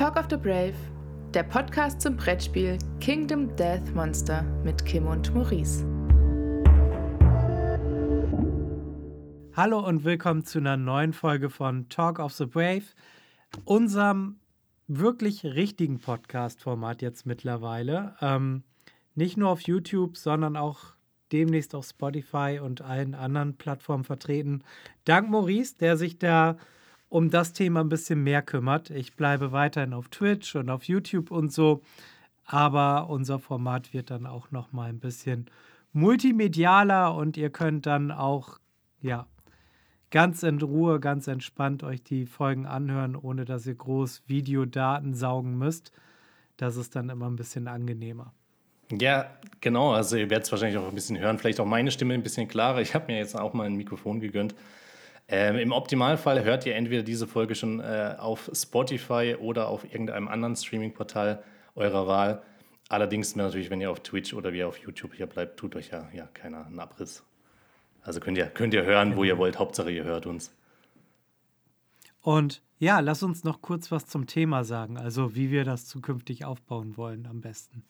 Talk of the Brave, der Podcast zum Brettspiel Kingdom Death Monster mit Kim und Maurice. Hallo und willkommen zu einer neuen Folge von Talk of the Brave, unserem wirklich richtigen Podcast-Format jetzt mittlerweile. Ähm, nicht nur auf YouTube, sondern auch demnächst auf Spotify und allen anderen Plattformen vertreten. Dank Maurice, der sich da um das Thema ein bisschen mehr kümmert. Ich bleibe weiterhin auf Twitch und auf YouTube und so, aber unser Format wird dann auch noch mal ein bisschen multimedialer und ihr könnt dann auch ja ganz in Ruhe, ganz entspannt euch die Folgen anhören, ohne dass ihr groß Videodaten saugen müsst. Das ist dann immer ein bisschen angenehmer. Ja, genau. Also ihr werdet es wahrscheinlich auch ein bisschen hören. Vielleicht auch meine Stimme ein bisschen klarer. Ich habe mir jetzt auch mal ein Mikrofon gegönnt. Ähm, Im Optimalfall hört ihr entweder diese Folge schon äh, auf Spotify oder auf irgendeinem anderen Streaming-Portal eurer Wahl. Allerdings natürlich, wenn ihr auf Twitch oder wie auf YouTube hier bleibt, tut euch ja, ja keiner einen Abriss. Also könnt ihr, könnt ihr hören, wo ihr wollt. Hauptsache, ihr hört uns. Und ja, lass uns noch kurz was zum Thema sagen, also wie wir das zukünftig aufbauen wollen am besten.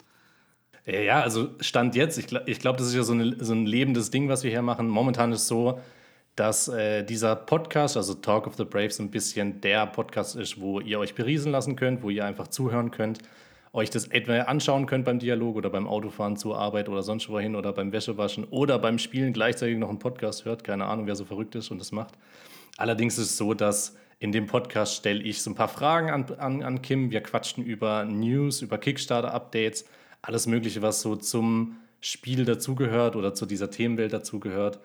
Äh, ja, also Stand jetzt, ich, glaube, das ist ja so, eine, so ein lebendes Ding, was wir hier machen. Momentan ist es so, dass äh, dieser Podcast, also Talk of the Braves, ein bisschen der Podcast ist, wo ihr euch beriesen lassen könnt, wo ihr einfach zuhören könnt, euch das etwa anschauen könnt beim Dialog oder beim Autofahren zur Arbeit oder sonst wohin oder beim Wäschewaschen oder beim Spielen gleichzeitig noch einen Podcast hört. Keine Ahnung, wer so verrückt ist und das macht. Allerdings ist es so, dass in dem Podcast stelle ich so ein paar Fragen an, an, an Kim. Wir quatschen über News, über Kickstarter-Updates, alles Mögliche, was so zum Spiel dazugehört oder zu dieser Themenwelt dazugehört.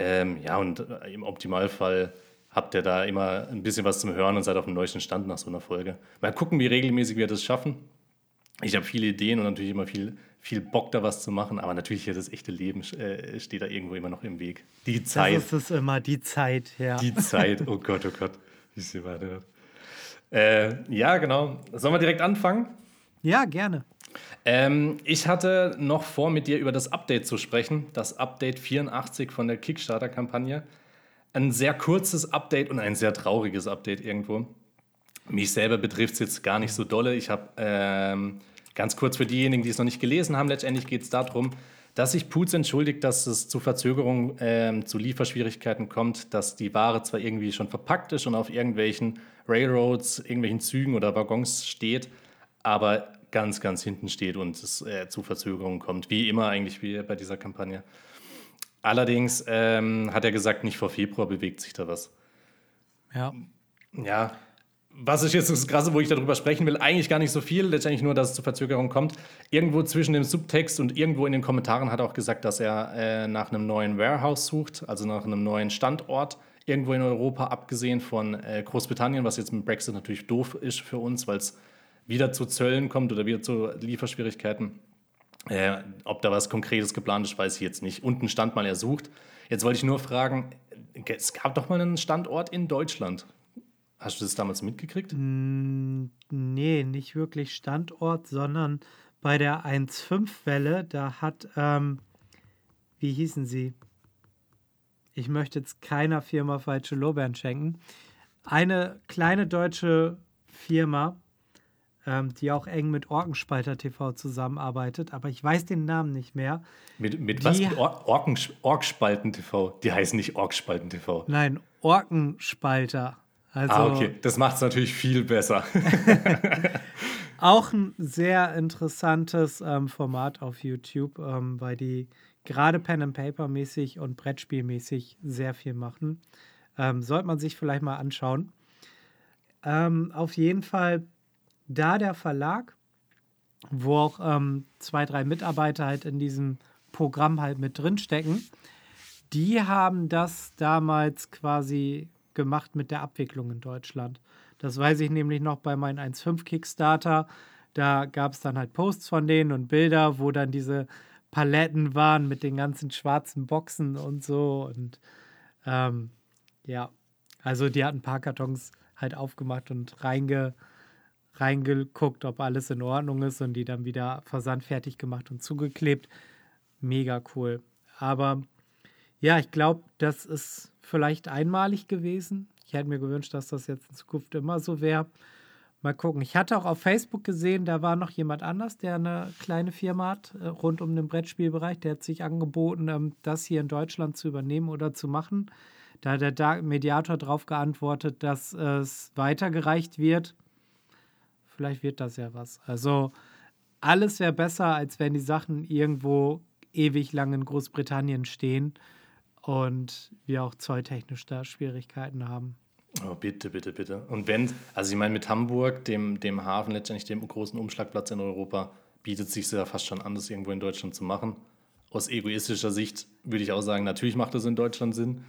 Ähm, ja, und äh, im Optimalfall habt ihr da immer ein bisschen was zum Hören und seid auf dem neuesten Stand nach so einer Folge. Mal gucken, wie regelmäßig wir das schaffen. Ich habe viele Ideen und natürlich immer viel, viel Bock, da was zu machen, aber natürlich hier das echte Leben äh, steht da irgendwo immer noch im Weg. Die Zeit. Das ist es immer, die Zeit, ja. Die Zeit, oh Gott, oh Gott. Wie sie weiterhört. Äh, ja, genau. Sollen wir direkt anfangen? Ja, gerne. Ähm, ich hatte noch vor, mit dir über das Update zu sprechen, das Update 84 von der Kickstarter-Kampagne. Ein sehr kurzes Update und ein sehr trauriges Update irgendwo. Mich selber betrifft es jetzt gar nicht so dolle. Ich habe ähm, ganz kurz für diejenigen, die es noch nicht gelesen haben, letztendlich geht es darum, dass sich Putz entschuldigt, dass es zu Verzögerungen, ähm, zu Lieferschwierigkeiten kommt, dass die Ware zwar irgendwie schon verpackt ist und auf irgendwelchen Railroads, irgendwelchen Zügen oder Waggons steht, aber ganz, ganz hinten steht und es äh, zu Verzögerungen kommt, wie immer eigentlich wie bei dieser Kampagne. Allerdings ähm, hat er gesagt, nicht vor Februar bewegt sich da was. Ja. Ja. Was ist jetzt das Krasse, wo ich darüber sprechen will? Eigentlich gar nicht so viel, letztendlich nur, dass es zu Verzögerungen kommt. Irgendwo zwischen dem Subtext und irgendwo in den Kommentaren hat er auch gesagt, dass er äh, nach einem neuen Warehouse sucht, also nach einem neuen Standort irgendwo in Europa, abgesehen von äh, Großbritannien, was jetzt mit Brexit natürlich doof ist für uns, weil es wieder zu Zöllen kommt oder wieder zu Lieferschwierigkeiten. Äh, ob da was Konkretes geplant ist, weiß ich jetzt nicht. Unten stand mal, er sucht. Jetzt wollte ich nur fragen, es gab doch mal einen Standort in Deutschland. Hast du das damals mitgekriegt? Mm, nee, nicht wirklich Standort, sondern bei der 1.5-Welle, da hat, ähm, wie hießen sie? Ich möchte jetzt keiner Firma falsche Lorbeeren schenken. Eine kleine deutsche Firma ähm, die auch eng mit Orkenspalter TV zusammenarbeitet, aber ich weiß den Namen nicht mehr. Mit, mit die, was? Mit Or Orken, Orkspalten TV? Die heißen nicht Orkspalten TV. Nein, Orkenspalter. Also, ah, okay. Das macht es natürlich viel besser. auch ein sehr interessantes ähm, Format auf YouTube, ähm, weil die gerade Pen and Paper mäßig und Brettspielmäßig sehr viel machen. Ähm, sollte man sich vielleicht mal anschauen. Ähm, auf jeden Fall da der Verlag, wo auch ähm, zwei, drei Mitarbeiter halt in diesem Programm halt mit drin stecken, die haben das damals quasi gemacht mit der Abwicklung in Deutschland. Das weiß ich nämlich noch bei meinem 1.5 Kickstarter. Da gab es dann halt Posts von denen und Bilder, wo dann diese Paletten waren mit den ganzen schwarzen Boxen und so. Und ähm, ja, also die hatten ein paar Kartons halt aufgemacht und reinge, reingeguckt, ob alles in Ordnung ist und die dann wieder versandfertig gemacht und zugeklebt. Mega cool. Aber ja, ich glaube, das ist vielleicht einmalig gewesen. Ich hätte mir gewünscht, dass das jetzt in Zukunft immer so wäre. Mal gucken. Ich hatte auch auf Facebook gesehen, da war noch jemand anders, der eine kleine Firma hat äh, rund um den Brettspielbereich. Der hat sich angeboten, ähm, das hier in Deutschland zu übernehmen oder zu machen. Da hat der Mediator darauf geantwortet, dass es weitergereicht wird. Vielleicht wird das ja was. Also alles wäre besser, als wenn die Sachen irgendwo ewig lang in Großbritannien stehen und wir auch zolltechnisch da Schwierigkeiten haben. Oh, bitte, bitte, bitte. Und wenn, also ich meine, mit Hamburg, dem, dem Hafen, letztendlich dem großen Umschlagplatz in Europa, bietet es sich ja fast schon an, das irgendwo in Deutschland zu machen. Aus egoistischer Sicht würde ich auch sagen, natürlich macht das in Deutschland Sinn.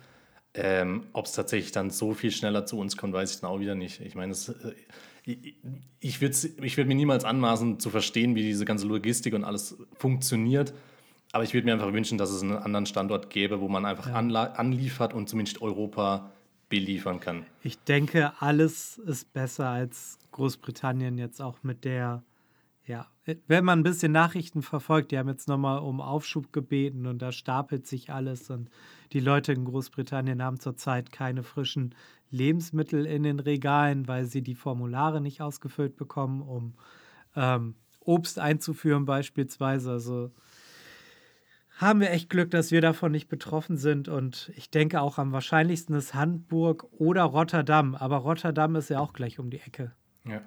Ähm, Ob es tatsächlich dann so viel schneller zu uns kommt, weiß ich dann auch wieder nicht. Ich meine, äh, ich, würde ich würd mir niemals anmaßen zu verstehen, wie diese ganze Logistik und alles funktioniert. Aber ich würde mir einfach wünschen, dass es einen anderen Standort gäbe, wo man einfach ja. anliefert und zumindest Europa beliefern kann. Ich denke, alles ist besser als Großbritannien jetzt auch mit der, wenn man ein bisschen Nachrichten verfolgt, die haben jetzt nochmal um Aufschub gebeten und da stapelt sich alles und die Leute in Großbritannien haben zurzeit keine frischen Lebensmittel in den Regalen, weil sie die Formulare nicht ausgefüllt bekommen, um ähm, Obst einzuführen beispielsweise. Also haben wir echt Glück, dass wir davon nicht betroffen sind. Und ich denke auch am wahrscheinlichsten ist Hamburg oder Rotterdam. Aber Rotterdam ist ja auch gleich um die Ecke. Ja.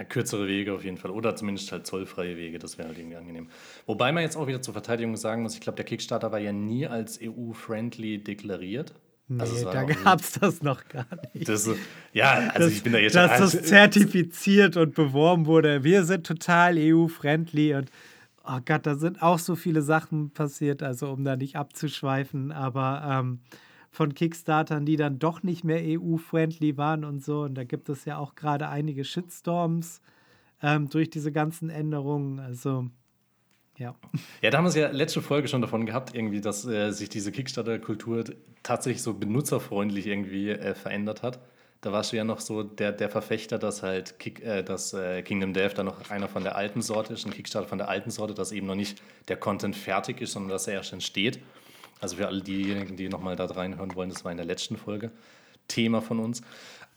Ja, kürzere Wege auf jeden Fall. Oder zumindest halt zollfreie Wege, das wäre halt irgendwie angenehm. Wobei man jetzt auch wieder zur Verteidigung sagen muss, ich glaube, der Kickstarter war ja nie als EU-friendly deklariert. Nee, also da gab es das noch gar nicht. Das, ja, also das, ich bin da jetzt Dass das zertifiziert und beworben wurde. Wir sind total EU-friendly und oh Gott, da sind auch so viele Sachen passiert, also um da nicht abzuschweifen, aber ähm, von Kickstartern, die dann doch nicht mehr EU-friendly waren und so. Und da gibt es ja auch gerade einige Shitstorms ähm, durch diese ganzen Änderungen. Also ja. Ja, da haben wir es ja letzte Folge schon davon gehabt, irgendwie, dass äh, sich diese Kickstarter-Kultur tatsächlich so benutzerfreundlich irgendwie äh, verändert hat da warst du ja noch so der, der Verfechter, dass halt Kick, äh, dass, äh, Kingdom Death da noch einer von der alten Sorte ist, ein Kickstarter von der alten Sorte, dass eben noch nicht der Content fertig ist, sondern dass er erst entsteht. Also für alle diejenigen, die nochmal da reinhören wollen, das war in der letzten Folge Thema von uns.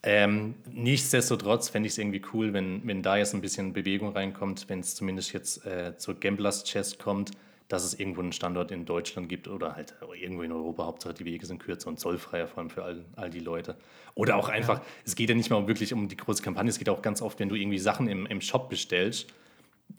Ähm, nichtsdestotrotz fände ich es irgendwie cool, wenn, wenn da jetzt ein bisschen Bewegung reinkommt, wenn es zumindest jetzt äh, zur Gamblers Chest kommt, dass es irgendwo einen Standort in Deutschland gibt oder halt irgendwo in Europa. Hauptsache die Wege sind kürzer und zollfreier, vor allem für all, all die Leute. Oder auch einfach, ja. es geht ja nicht mal wirklich um die große Kampagne, es geht auch ganz oft, wenn du irgendwie Sachen im, im Shop bestellst.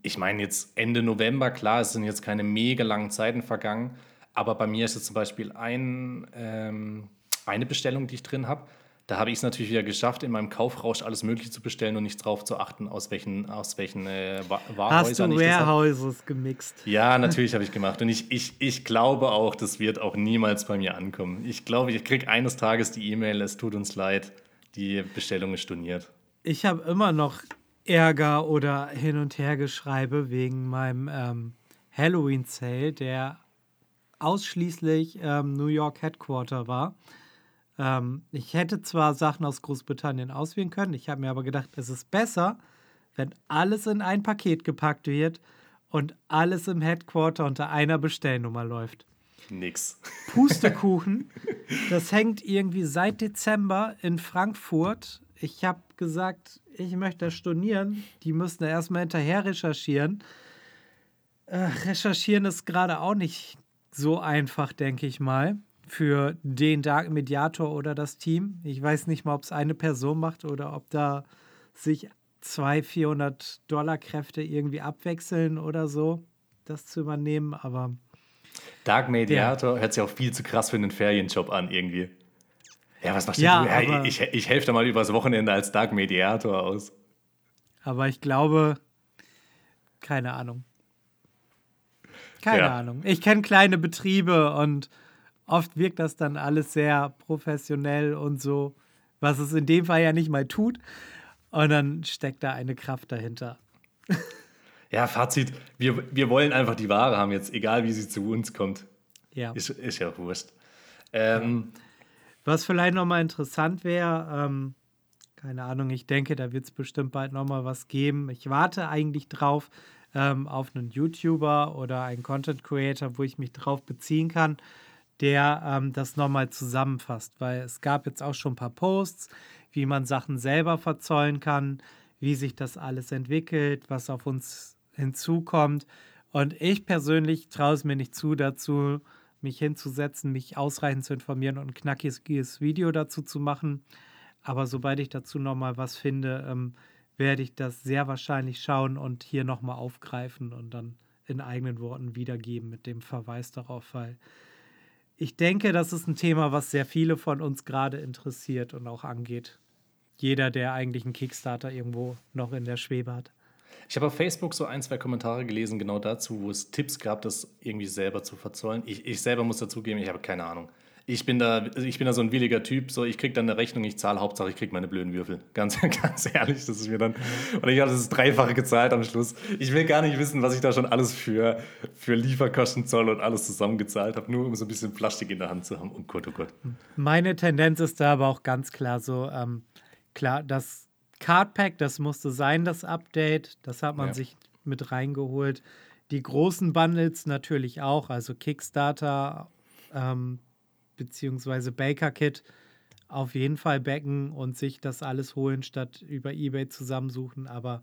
Ich meine, jetzt Ende November, klar, es sind jetzt keine mega langen Zeiten vergangen, aber bei mir ist jetzt zum Beispiel ein, ähm, eine Bestellung, die ich drin habe da habe ich es natürlich wieder geschafft, in meinem Kaufrausch alles Mögliche zu bestellen und nicht drauf zu achten, aus welchen, aus welchen äh, Warehäusern Hast du Warehouses gemixt? Ja, natürlich habe ich gemacht. Und ich, ich, ich glaube auch, das wird auch niemals bei mir ankommen. Ich glaube, ich kriege eines Tages die E-Mail, es tut uns leid, die Bestellung ist storniert. Ich habe immer noch Ärger oder Hin- und Hergeschreibe wegen meinem ähm, Halloween-Sale, der ausschließlich ähm, New York Headquarter war. Ähm, ich hätte zwar Sachen aus Großbritannien auswählen können, ich habe mir aber gedacht, es ist besser, wenn alles in ein Paket gepackt wird und alles im Headquarter unter einer Bestellnummer läuft. Nix. Pustekuchen. das hängt irgendwie seit Dezember in Frankfurt. Ich habe gesagt, ich möchte das stornieren. Die müssen da erstmal hinterher recherchieren. Äh, recherchieren ist gerade auch nicht so einfach, denke ich mal für den Dark Mediator oder das Team. Ich weiß nicht mal, ob es eine Person macht oder ob da sich zwei 400 Dollar Kräfte irgendwie abwechseln oder so, das zu übernehmen, aber. Dark Mediator hört sich auch viel zu krass für einen Ferienjob an, irgendwie. Ja, was machst ja, du? Ja, ich, ich helfe da mal übers Wochenende als Dark Mediator aus. Aber ich glaube, keine Ahnung. Keine ja. Ahnung. Ich kenne kleine Betriebe und oft wirkt das dann alles sehr professionell und so, was es in dem Fall ja nicht mal tut. Und dann steckt da eine Kraft dahinter. Ja, Fazit, wir, wir wollen einfach die Ware haben jetzt, egal wie sie zu uns kommt. Ja. Ist, ist ja wurscht. Ähm, Was vielleicht nochmal interessant wäre, ähm, keine Ahnung, ich denke, da wird es bestimmt bald nochmal was geben. Ich warte eigentlich drauf ähm, auf einen YouTuber oder einen Content Creator, wo ich mich drauf beziehen kann, der ähm, das nochmal zusammenfasst, weil es gab jetzt auch schon ein paar Posts, wie man Sachen selber verzollen kann, wie sich das alles entwickelt, was auf uns hinzukommt. Und ich persönlich traue es mir nicht zu, dazu mich hinzusetzen, mich ausreichend zu informieren und ein knackiges Video dazu zu machen. Aber sobald ich dazu nochmal was finde, ähm, werde ich das sehr wahrscheinlich schauen und hier nochmal aufgreifen und dann in eigenen Worten wiedergeben mit dem Verweis darauf, weil ich denke, das ist ein Thema, was sehr viele von uns gerade interessiert und auch angeht. Jeder, der eigentlich einen Kickstarter irgendwo noch in der Schwebe hat. Ich habe auf Facebook so ein, zwei Kommentare gelesen, genau dazu, wo es Tipps gab, das irgendwie selber zu verzollen. Ich, ich selber muss dazugeben, ich habe keine Ahnung. Ich bin da, ich bin da so ein williger Typ, so ich kriege dann eine Rechnung, ich zahle, Hauptsache ich kriege meine blöden Würfel. Ganz, ganz ehrlich, das ist mir dann. Und ich habe das Dreifache gezahlt am Schluss. Ich will gar nicht wissen, was ich da schon alles für, für Lieferkosten, Zoll und alles zusammengezahlt habe, nur um so ein bisschen Plastik in der Hand zu haben. Und oh Gott, oh Gott. Meine Tendenz ist da aber auch ganz klar so, ähm, klar, das Cardpack, das musste sein, das Update. Das hat man ja. sich mit reingeholt. Die großen Bundles natürlich auch, also Kickstarter, ähm, beziehungsweise Baker Kit auf jeden Fall backen und sich das alles holen, statt über Ebay zusammensuchen. Aber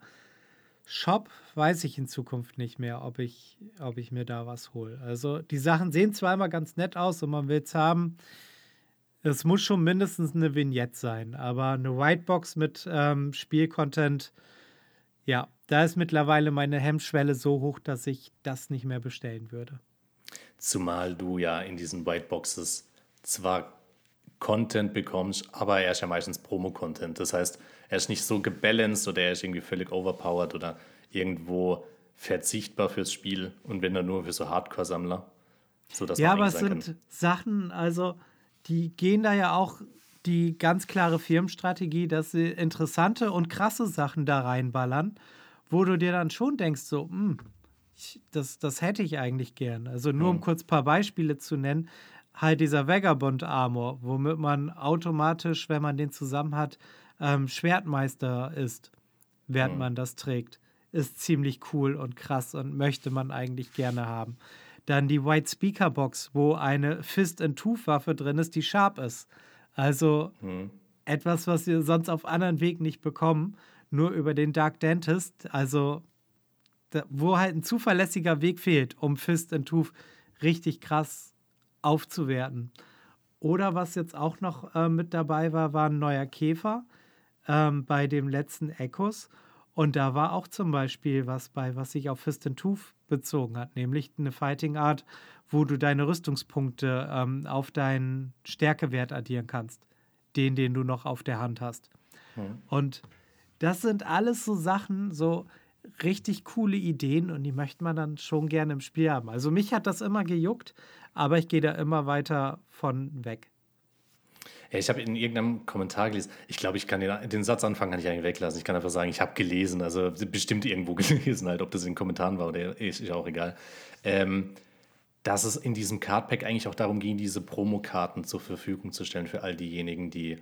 Shop weiß ich in Zukunft nicht mehr, ob ich, ob ich mir da was hole. Also die Sachen sehen zwar immer ganz nett aus und man will es haben. Es muss schon mindestens eine Vignette sein, aber eine Whitebox mit ähm, Spielcontent, ja, da ist mittlerweile meine Hemmschwelle so hoch, dass ich das nicht mehr bestellen würde. Zumal du ja in diesen Whiteboxes zwar Content bekommst, aber er ist ja meistens Promo-Content. Das heißt, er ist nicht so gebalanced oder er ist irgendwie völlig overpowered oder irgendwo verzichtbar fürs Spiel und wenn dann nur für so Hardcore-Sammler. So, ja, aber es sind kann. Sachen, also die gehen da ja auch die ganz klare Firmenstrategie, dass sie interessante und krasse Sachen da reinballern, wo du dir dann schon denkst, so, mh, hm, ich, das, das hätte ich eigentlich gern. Also nur um mhm. kurz ein paar Beispiele zu nennen halt dieser Vagabond Armor, womit man automatisch, wenn man den zusammen hat, ähm, Schwertmeister ist, während mhm. man das trägt. Ist ziemlich cool und krass und möchte man eigentlich gerne haben. Dann die White Speaker Box, wo eine Fist-and-Tooth-Waffe drin ist, die sharp ist. Also mhm. etwas, was wir sonst auf anderen Weg nicht bekommen, nur über den Dark Dentist. Also da, wo halt ein zuverlässiger Weg fehlt, um Fist-and-Tooth richtig krass aufzuwerten. Oder was jetzt auch noch äh, mit dabei war, war ein neuer Käfer ähm, bei dem letzten Echos. Und da war auch zum Beispiel was bei, was sich auf Fist and Tooth bezogen hat, nämlich eine Fighting Art, wo du deine Rüstungspunkte ähm, auf deinen Stärkewert addieren kannst. Den, den du noch auf der Hand hast. Mhm. Und das sind alles so Sachen, so richtig coole Ideen und die möchte man dann schon gerne im Spiel haben. Also mich hat das immer gejuckt, aber ich gehe da immer weiter von weg. Ja, ich habe in irgendeinem Kommentar gelesen, ich glaube, ich kann den, den Satzanfang kann ich eigentlich weglassen. Ich kann einfach sagen, ich habe gelesen, also bestimmt irgendwo gelesen, halt, ob das in den Kommentaren war oder ist, ist auch egal. Ähm, dass es in diesem Cardpack eigentlich auch darum ging, diese Promokarten zur Verfügung zu stellen für all diejenigen, die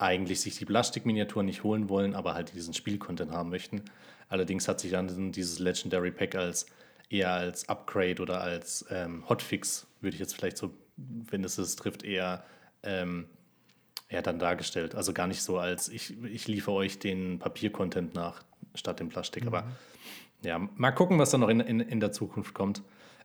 eigentlich sich die Plastikminiaturen nicht holen wollen, aber halt diesen Spielcontent haben möchten. Allerdings hat sich dann dieses Legendary Pack als eher als Upgrade oder als ähm, Hotfix, würde ich jetzt vielleicht so, wenn es es trifft, eher, ähm, eher dann dargestellt. Also gar nicht so als ich, ich liefere euch den Papiercontent nach statt dem Plastik. Mhm. Aber ja, mal gucken, was da noch in, in, in der Zukunft kommt.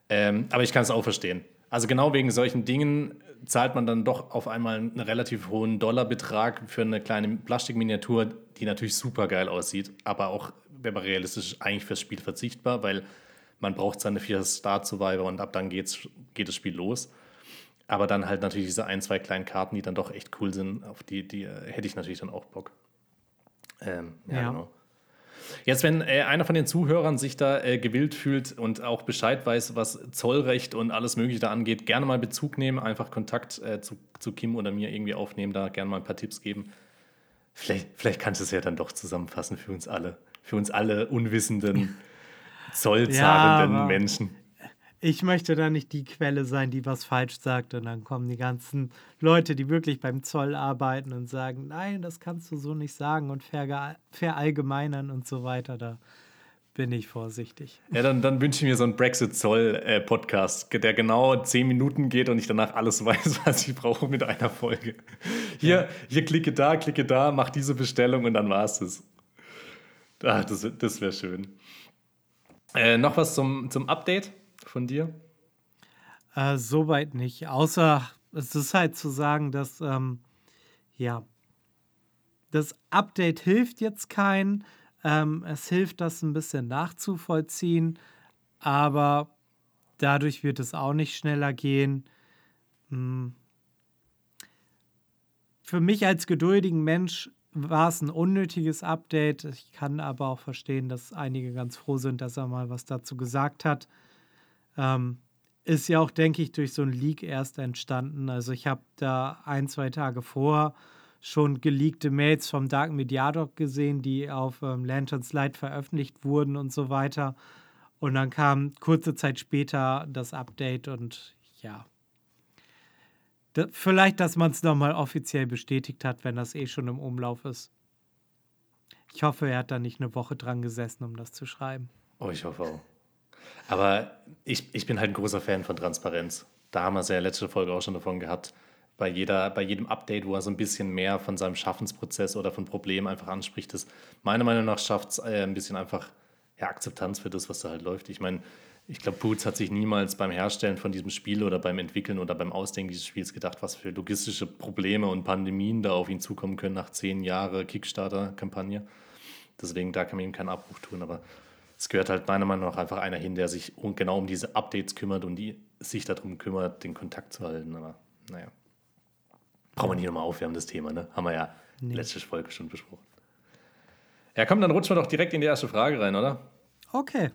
Ähm, aber ich kann es auch verstehen. Also genau wegen solchen Dingen zahlt man dann doch auf einmal einen relativ hohen Dollarbetrag für eine kleine Plastikminiatur, die natürlich super geil aussieht, aber auch, wenn man realistisch ist, eigentlich fürs Spiel verzichtbar, weil man braucht seine vier Star-Survivor und ab dann geht's, geht das Spiel los. Aber dann halt natürlich diese ein, zwei kleinen Karten, die dann doch echt cool sind, auf die, die äh, hätte ich natürlich dann auch Bock. Ähm, ja, ja, genau. Jetzt, wenn äh, einer von den Zuhörern sich da äh, gewillt fühlt und auch Bescheid weiß, was Zollrecht und alles Mögliche da angeht, gerne mal Bezug nehmen, einfach Kontakt äh, zu, zu Kim oder mir irgendwie aufnehmen, da gerne mal ein paar Tipps geben. Vielleicht, vielleicht kannst du es ja dann doch zusammenfassen für uns alle, für uns alle unwissenden zollzahlenden ja, Menschen. Ich möchte da nicht die Quelle sein, die was falsch sagt. Und dann kommen die ganzen Leute, die wirklich beim Zoll arbeiten und sagen, nein, das kannst du so nicht sagen und verallgemeinern und so weiter. Da bin ich vorsichtig. Ja, dann, dann wünsche ich mir so einen Brexit-Zoll-Podcast, der genau zehn Minuten geht und ich danach alles weiß, was ich brauche mit einer Folge. Hier, ja. hier klicke da, klicke da, mach diese Bestellung und dann war es das. Ah, das das wäre schön. Äh, noch was zum, zum Update von dir? Äh, Soweit nicht. Außer es ist halt zu sagen, dass ähm, ja das Update hilft jetzt keinen ähm, es hilft, das ein bisschen nachzuvollziehen, aber dadurch wird es auch nicht schneller gehen. Hm. Für mich als geduldigen Mensch war es ein unnötiges Update. Ich kann aber auch verstehen, dass einige ganz froh sind, dass er mal was dazu gesagt hat. Ähm, ist ja auch, denke ich, durch so ein Leak erst entstanden. Also ich habe da ein, zwei Tage vor schon geleakte Mails vom Dark Mediator gesehen, die auf ähm, Lanterns Light veröffentlicht wurden und so weiter. Und dann kam kurze Zeit später das Update und ja. Da, vielleicht, dass man es nochmal offiziell bestätigt hat, wenn das eh schon im Umlauf ist. Ich hoffe, er hat da nicht eine Woche dran gesessen, um das zu schreiben. Oh, ich hoffe auch. Aber ich, ich bin halt ein großer Fan von Transparenz. Da haben wir es ja letzte Folge auch schon davon gehabt bei, jeder, bei jedem Update, wo er so ein bisschen mehr von seinem Schaffensprozess oder von Problemen einfach anspricht, das meiner Meinung nach schafft es äh, ein bisschen einfach ja, Akzeptanz für das, was da halt läuft. Ich meine, ich glaube, Boots hat sich niemals beim Herstellen von diesem Spiel oder beim Entwickeln oder beim Ausdenken dieses Spiels gedacht, was für logistische Probleme und Pandemien da auf ihn zukommen können nach zehn Jahren Kickstarter-Kampagne. Deswegen, da kann man ihm keinen Abbruch tun, aber es gehört halt meiner Meinung nach einfach einer hin, der sich genau um diese Updates kümmert und die sich darum kümmert, den Kontakt zu halten. Aber naja. Brauchen wir nicht nochmal aufwärmen, das Thema, ne? Haben wir ja nee. letzte Folge schon besprochen. Ja, komm, dann rutschen wir doch direkt in die erste Frage rein, oder? Okay.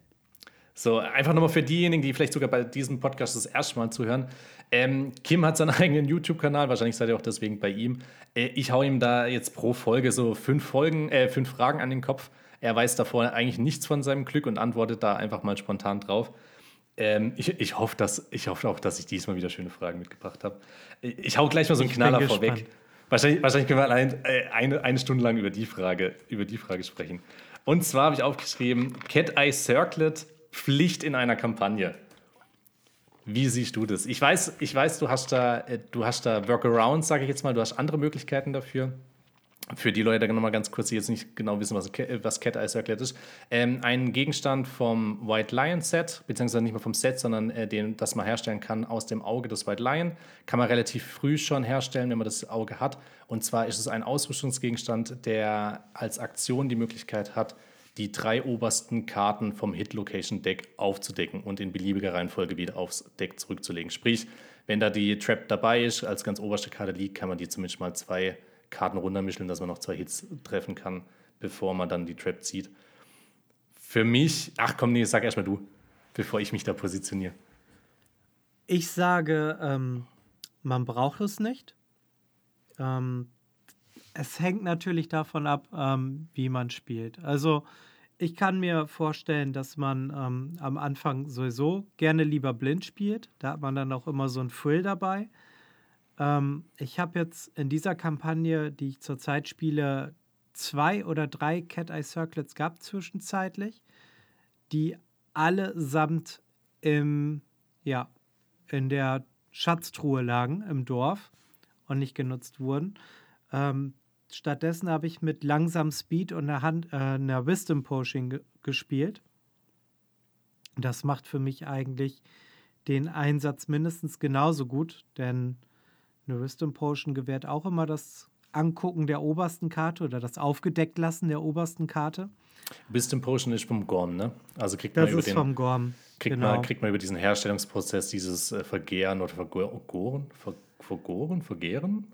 So, einfach nochmal für diejenigen, die vielleicht sogar bei diesem Podcast das erste Mal zuhören. Ähm, Kim hat seinen eigenen YouTube-Kanal, wahrscheinlich seid ihr auch deswegen bei ihm. Äh, ich hau ihm da jetzt pro Folge so fünf Folgen, äh, fünf Fragen an den Kopf. Er weiß davor eigentlich nichts von seinem Glück und antwortet da einfach mal spontan drauf. Ähm, ich, ich, hoffe, dass, ich hoffe auch, dass ich diesmal wieder schöne Fragen mitgebracht habe. Ich hau gleich mal so einen ich Knaller vorweg. Wahrscheinlich, wahrscheinlich können wir allein äh, eine, eine Stunde lang über die, Frage, über die Frage sprechen. Und zwar habe ich aufgeschrieben: Cat Eye Circlet, Pflicht in einer Kampagne. Wie siehst du das? Ich weiß, ich weiß du, hast da, äh, du hast da Workarounds, sage ich jetzt mal, du hast andere Möglichkeiten dafür für die Leute noch mal ganz kurz, die jetzt nicht genau wissen, was, was Cat Eyes erklärt ist, ähm, ein Gegenstand vom White Lion Set, beziehungsweise nicht mehr vom Set, sondern äh, den, das man herstellen kann aus dem Auge des White Lion. Kann man relativ früh schon herstellen, wenn man das Auge hat. Und zwar ist es ein Ausrüstungsgegenstand, der als Aktion die Möglichkeit hat, die drei obersten Karten vom Hit Location Deck aufzudecken und in beliebiger Reihenfolge wieder aufs Deck zurückzulegen. Sprich, wenn da die Trap dabei ist, als ganz oberste Karte liegt, kann man die zumindest mal zwei Karten runtermischen, dass man noch zwei Hits treffen kann, bevor man dann die Trap zieht. Für mich, ach komm, nee, sag erstmal du, bevor ich mich da positioniere. Ich sage, ähm, man braucht es nicht. Ähm, es hängt natürlich davon ab, ähm, wie man spielt. Also ich kann mir vorstellen, dass man ähm, am Anfang sowieso gerne lieber blind spielt. Da hat man dann auch immer so ein Thrill dabei. Ähm, ich habe jetzt in dieser Kampagne, die ich zurzeit spiele, zwei oder drei Cat Eye Circlets gehabt zwischenzeitlich, die allesamt im, ja, in der Schatztruhe lagen im Dorf und nicht genutzt wurden. Ähm, stattdessen habe ich mit langsam Speed und einer, Hand, äh, einer Wisdom Potion ge gespielt. Das macht für mich eigentlich den Einsatz mindestens genauso gut, denn eine Wisdom Potion gewährt auch immer das Angucken der obersten Karte oder das Aufgedecktlassen der obersten Karte. Wisdom Potion ist vom Gorm, ne? Also kriegt man das über ist den, vom Gorm. Kriegt, genau. man, kriegt man über diesen Herstellungsprozess dieses äh, Vergehren oder Vergoren? Ver, vergoren? Vergehren?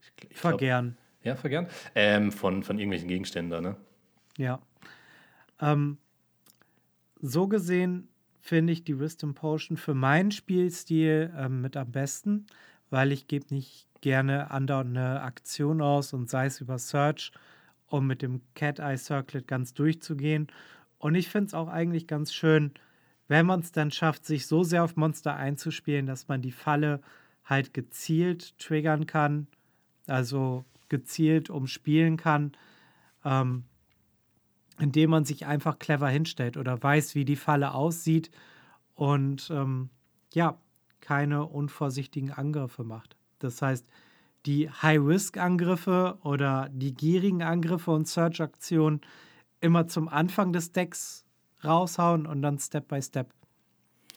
Ich, ich vergehren. Glaub, ja, vergehren. Ähm, von, von irgendwelchen Gegenständen, ne? Ja. Ähm, so gesehen finde ich die Wisdom Potion für meinen Spielstil ähm, mit am besten weil ich gebe nicht gerne andauernd eine Aktion aus und sei es über Search, um mit dem Cat Eye Circlet ganz durchzugehen. Und ich finde es auch eigentlich ganz schön, wenn man es dann schafft, sich so sehr auf Monster einzuspielen, dass man die Falle halt gezielt triggern kann, also gezielt umspielen kann. Ähm, indem man sich einfach clever hinstellt oder weiß, wie die Falle aussieht und ähm, ja, keine unvorsichtigen Angriffe macht. Das heißt, die High-Risk-Angriffe oder die gierigen Angriffe und Search-Aktionen immer zum Anfang des Decks raushauen und dann Step by Step.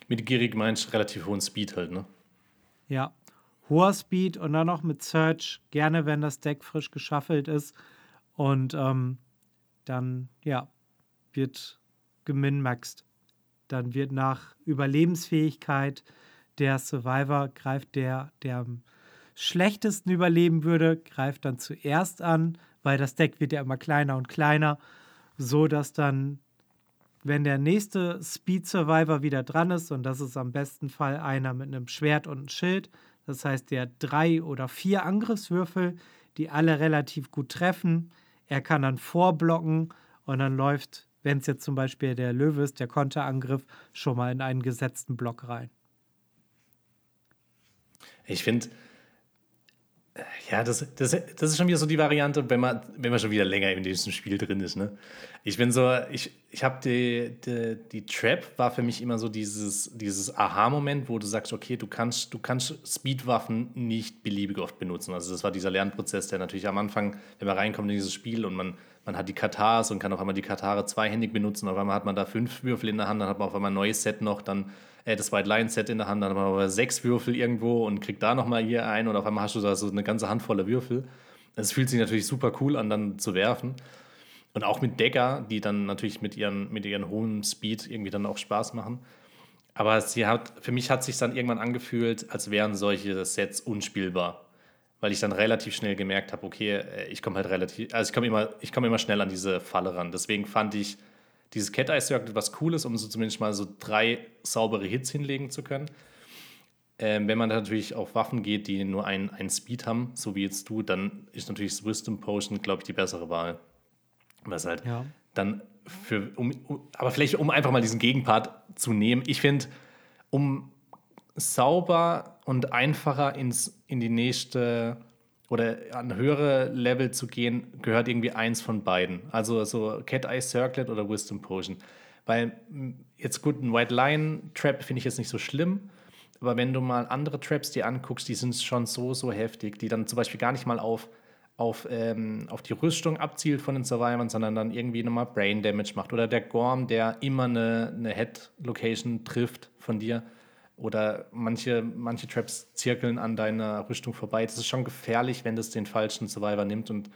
Mit gierig meinst du relativ hohen Speed halt, ne? Ja, hoher Speed und dann noch mit Search, gerne wenn das Deck frisch geschaffelt ist. Und ähm, dann, ja, wird geminmaxt. Dann wird nach Überlebensfähigkeit der Survivor greift der, der am schlechtesten überleben würde, greift dann zuerst an, weil das Deck wird ja immer kleiner und kleiner, so dass dann, wenn der nächste Speed Survivor wieder dran ist, und das ist am besten Fall einer mit einem Schwert und einem Schild, das heißt, der drei oder vier Angriffswürfel, die alle relativ gut treffen, er kann dann vorblocken und dann läuft, wenn es jetzt zum Beispiel der Löwe ist, der Konterangriff schon mal in einen gesetzten Block rein. Ich finde, ja, das, das, das ist schon wieder so die Variante, wenn man, wenn man schon wieder länger in diesem Spiel drin ist. Ne? Ich bin so, ich, ich habe die, die, die Trap war für mich immer so dieses, dieses Aha-Moment, wo du sagst, okay, du kannst, du kannst Speedwaffen nicht beliebig oft benutzen. Also das war dieser Lernprozess, der natürlich am Anfang, wenn man reinkommt in dieses Spiel und man, man hat die Katars und kann auf einmal die Katare zweihändig benutzen, auf einmal hat man da fünf Würfel in der Hand, dann hat man auf einmal ein neues Set noch, dann äh, das White Lion Set in der Hand, dann haben wir sechs Würfel irgendwo und kriegt da nochmal hier ein und auf einmal hast du da so eine ganze Handvoll Würfel. Es fühlt sich natürlich super cool an, dann zu werfen. Und auch mit Decker, die dann natürlich mit ihren, mit ihren hohen Speed irgendwie dann auch Spaß machen. Aber sie hat, für mich hat sich dann irgendwann angefühlt, als wären solche Sets unspielbar. Weil ich dann relativ schnell gemerkt habe, okay, äh, ich komme halt relativ, also ich komme immer, ich komme immer schnell an diese Falle ran. Deswegen fand ich dieses Cat Eye Circle was Cooles, um so zumindest mal so drei saubere Hits hinlegen zu können. Ähm, wenn man natürlich auf Waffen geht, die nur einen, einen Speed haben, so wie jetzt du, dann ist natürlich das Wisdom Potion, glaube ich, die bessere Wahl. Was halt ja. dann für, um, um, aber vielleicht um einfach mal diesen Gegenpart zu nehmen. Ich finde, um sauber und einfacher ins, in die nächste oder an höhere Level zu gehen, gehört irgendwie eins von beiden. Also so Cat Eye Circlet oder Wisdom Potion. Weil jetzt gut, ein White Lion Trap finde ich jetzt nicht so schlimm, aber wenn du mal andere Traps dir anguckst, die sind schon so, so heftig, die dann zum Beispiel gar nicht mal auf, auf, ähm, auf die Rüstung abzielt von den Survivors, sondern dann irgendwie nochmal Brain Damage macht. Oder der Gorm, der immer eine, eine Head-Location trifft von dir oder manche, manche Traps zirkeln an deiner Rüstung vorbei. Das ist schon gefährlich, wenn das den falschen Survivor nimmt und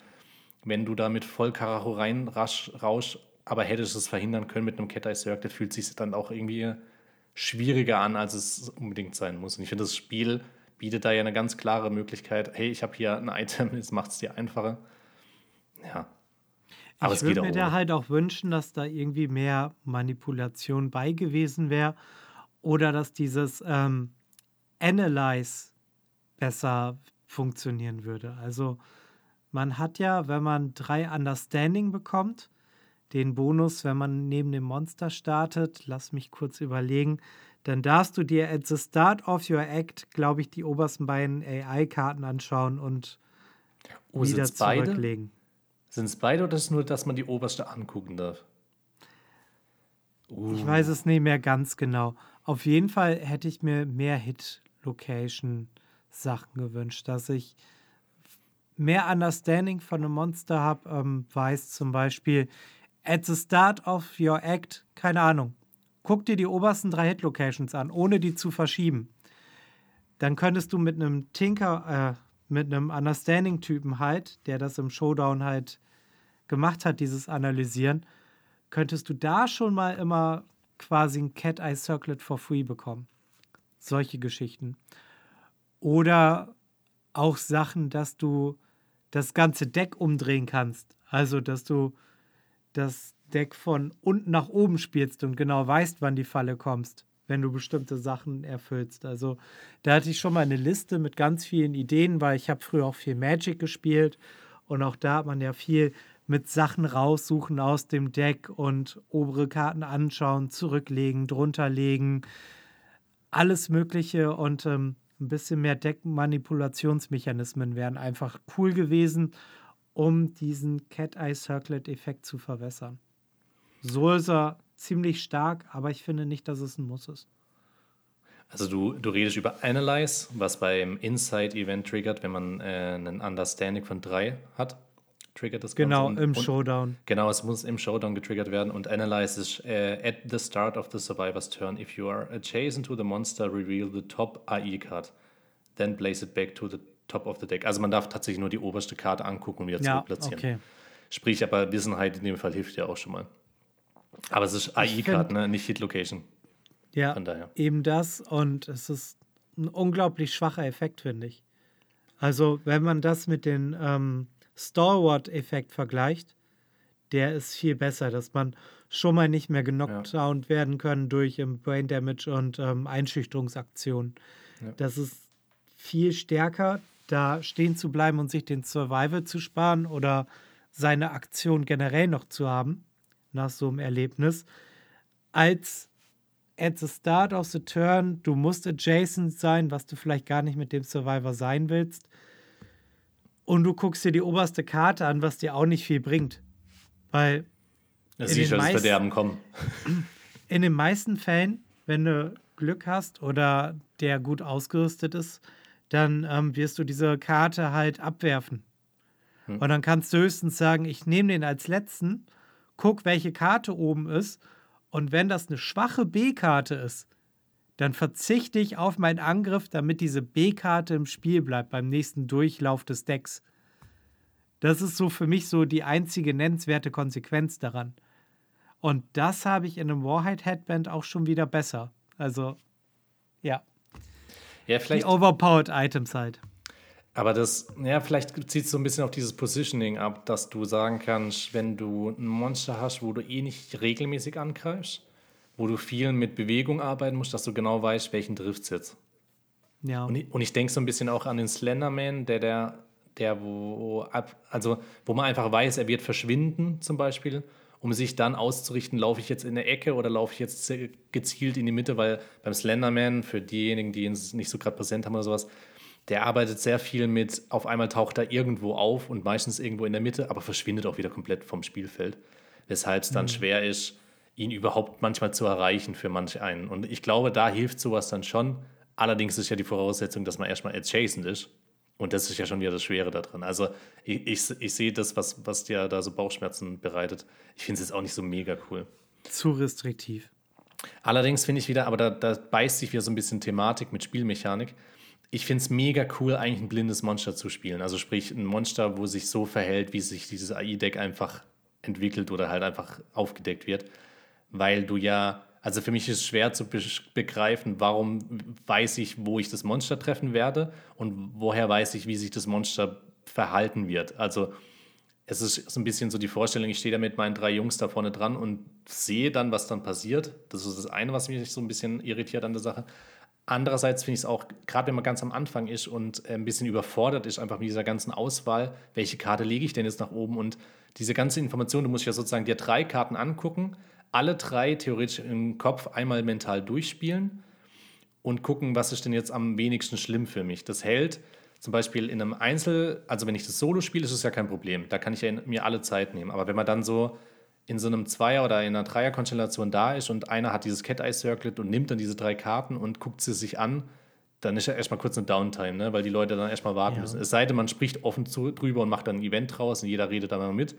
wenn du da mit voll Karacho rein rasch, rausch, aber hättest es verhindern können mit einem Cat Eye Circle, fühlt sich dann auch irgendwie schwieriger an, als es unbedingt sein muss. Und ich finde, das Spiel bietet da ja eine ganz klare Möglichkeit, hey, ich habe hier ein Item, jetzt macht es dir einfacher. Ja. Aber ich würde mir da halt auch wünschen, dass da irgendwie mehr Manipulation bei gewesen wäre oder dass dieses ähm, Analyze besser funktionieren würde. Also man hat ja, wenn man drei Understanding bekommt, den Bonus, wenn man neben dem Monster startet, lass mich kurz überlegen, dann darfst du dir at the start of your act, glaube ich, die obersten beiden AI-Karten anschauen und oh, wieder zurücklegen. Sind es beide oder ist es nur, dass man die oberste angucken darf? Uh. Ich weiß es nicht mehr ganz genau. Auf jeden Fall hätte ich mir mehr Hit-Location-Sachen gewünscht, dass ich mehr Understanding von einem Monster habe, ähm, weiß zum Beispiel, at the start of your act, keine Ahnung, guck dir die obersten drei Hit-Locations an, ohne die zu verschieben. Dann könntest du mit einem Tinker, äh, mit einem Understanding-Typen halt, der das im Showdown halt gemacht hat, dieses Analysieren, könntest du da schon mal immer quasi ein Cat Eye Circlet for free bekommen. Solche Geschichten. Oder auch Sachen, dass du das ganze Deck umdrehen kannst. Also, dass du das Deck von unten nach oben spielst und genau weißt, wann die Falle kommst, wenn du bestimmte Sachen erfüllst. Also, da hatte ich schon mal eine Liste mit ganz vielen Ideen, weil ich habe früher auch viel Magic gespielt und auch da hat man ja viel mit Sachen raussuchen aus dem Deck und obere Karten anschauen, zurücklegen, drunterlegen, alles Mögliche und ähm, ein bisschen mehr Deckmanipulationsmechanismen wären einfach cool gewesen, um diesen Cat-Eye-Circlet-Effekt zu verwässern. So ist er ziemlich stark, aber ich finde nicht, dass es ein Muss ist. Also du, du redest über Analyze, was beim Inside-Event triggert, wenn man äh, einen Understanding von drei hat. Triggert das Genau, Ganze. im und, Showdown. Genau, es muss im Showdown getriggert werden. Und Analyze ist äh, at the start of the survivor's turn. If you are adjacent to the monster, reveal the top AI card. Then place it back to the top of the deck. Also man darf tatsächlich nur die oberste Karte angucken und wieder Ja, zurückplatzieren. okay. Sprich, aber Wissenheit in dem Fall hilft ja auch schon mal. Aber es ist AI-Card, ne? nicht Hit-Location. Ja, Von daher. eben das. Und es ist ein unglaublich schwacher Effekt, finde ich. Also, wenn man das mit dem ähm, Stalwart-Effekt vergleicht, der ist viel besser, dass man schon mal nicht mehr genockdown werden können durch ähm, Brain Damage und ähm, Einschüchterungsaktionen. Ja. Das ist viel stärker, da stehen zu bleiben und sich den Survival zu sparen oder seine Aktion generell noch zu haben, nach so einem Erlebnis, als at the start of the turn, du musst adjacent sein, was du vielleicht gar nicht mit dem Survivor sein willst. Und du guckst dir die oberste Karte an, was dir auch nicht viel bringt. Weil Das du den das Verderben kommen. in den meisten Fällen, wenn du Glück hast oder der gut ausgerüstet ist, dann ähm, wirst du diese Karte halt abwerfen. Hm. Und dann kannst du höchstens sagen, ich nehme den als letzten, guck, welche Karte oben ist. Und wenn das eine schwache B-Karte ist, dann verzichte ich auf meinen Angriff, damit diese B-Karte im Spiel bleibt beim nächsten Durchlauf des Decks. Das ist so für mich so die einzige nennenswerte Konsequenz daran. Und das habe ich in einem Warhide Headband auch schon wieder besser. Also, ja, Ja, die vielleicht, overpowered Items halt. aber das, ja, vielleicht zieht es so ein bisschen auf dieses Positioning ab, dass du sagen kannst, wenn du ein Monster hast, wo du eh nicht regelmäßig angreifst, wo du viel mit Bewegung arbeiten musst, dass du genau weißt, welchen trifft jetzt. Ja, Und ich, und ich denke so ein bisschen auch an den Slenderman, der, der, der, wo, ab, also, wo man einfach weiß, er wird verschwinden, zum Beispiel, um sich dann auszurichten, laufe ich jetzt in der Ecke oder laufe ich jetzt gezielt in die Mitte, weil beim Slenderman, für diejenigen, die ihn nicht so gerade präsent haben oder sowas, der arbeitet sehr viel mit, auf einmal taucht er irgendwo auf und meistens irgendwo in der Mitte, aber verschwindet auch wieder komplett vom Spielfeld. Weshalb es dann schwer ist, ihn überhaupt manchmal zu erreichen für manch einen. Und ich glaube, da hilft sowas dann schon. Allerdings ist ja die Voraussetzung, dass man erstmal adjacent ist. Und das ist ja schon wieder das Schwere daran. Also ich, ich, ich sehe das, was, was dir da so Bauchschmerzen bereitet. Ich finde es jetzt auch nicht so mega cool. zu restriktiv. Allerdings finde ich wieder, aber da, da beißt sich wieder so ein bisschen Thematik mit Spielmechanik. Ich finde es mega cool, eigentlich ein blindes Monster zu spielen. Also sprich, ein Monster, wo sich so verhält, wie sich dieses AI-Deck einfach entwickelt oder halt einfach aufgedeckt wird. Weil du ja, also für mich ist es schwer zu be begreifen, warum weiß ich, wo ich das Monster treffen werde und woher weiß ich, wie sich das Monster verhalten wird. Also es ist so ein bisschen so die Vorstellung, ich stehe da mit meinen drei Jungs da vorne dran und sehe dann, was dann passiert. Das ist das eine, was mich so ein bisschen irritiert an der Sache. Andererseits finde ich es auch, gerade wenn man ganz am Anfang ist und äh, ein bisschen überfordert ist, einfach mit dieser ganzen Auswahl, welche Karte lege ich denn jetzt nach oben und diese ganze Information, du musst ja sozusagen dir drei Karten angucken, alle drei theoretisch im Kopf einmal mental durchspielen und gucken, was ist denn jetzt am wenigsten schlimm für mich. Das hält zum Beispiel in einem Einzel, also wenn ich das Solo spiele, ist es ja kein Problem. Da kann ich ja mir alle Zeit nehmen. Aber wenn man dann so in so einem Zweier- oder in einer Dreierkonstellation da ist und einer hat dieses Cat Eye Circlet und nimmt dann diese drei Karten und guckt sie sich an, dann ist ja erstmal kurz eine Downtime, ne? weil die Leute dann erstmal warten Ja. müssen. Es sei denn, man spricht offen zu, drüber und macht dann ein Event draus und jeder redet dann mal mit.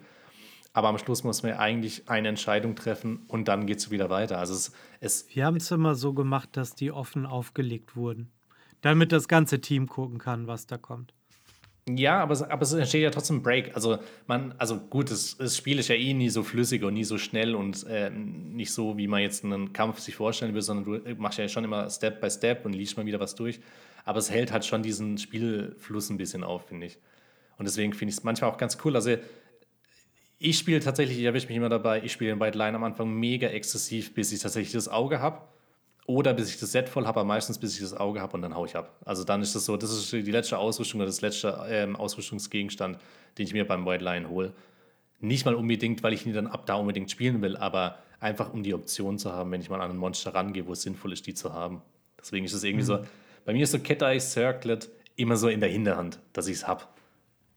Aber am Schluss muss man ja eigentlich eine Entscheidung treffen und dann geht es wieder weiter. Also es, es Wir haben es immer so gemacht, dass die offen aufgelegt wurden. Damit das ganze Team gucken kann, was da kommt. Ja, aber, es- aber es entsteht ja trotzdem ein Break. Also, man, also gut, das, das Spiel ist ja eh nie so flüssig und nie so schnell und äh, nicht so, wie man jetzt einen Kampf sich vorstellen will, sondern du machst ja schon immer Step by Step und liest mal wieder was durch. Aber es hält halt schon diesen Spielfluss ein bisschen auf, finde ich. Und deswegen finde ich es manchmal auch ganz cool. Also, ich spiele tatsächlich, ich erwische mich immer dabei, ich spiele den White Line am Anfang mega exzessiv, bis ich tatsächlich das Auge habe. Oder bis ich das Set voll habe, aber meistens bis ich das Auge habe und dann haue ich ab. Also dann ist das so, das ist die letzte Ausrüstung oder das letzte ähm, Ausrüstungsgegenstand, den ich mir beim White Lion hole. Nicht mal unbedingt, weil ich ihn dann ab da unbedingt spielen will, aber einfach um die Option zu haben, wenn ich mal an ein Monster rangehe, wo es sinnvoll ist, die zu haben. Deswegen ist es irgendwie so, bei mir ist so Cat Eye Circlet immer so in der Hinterhand, dass ich es habe.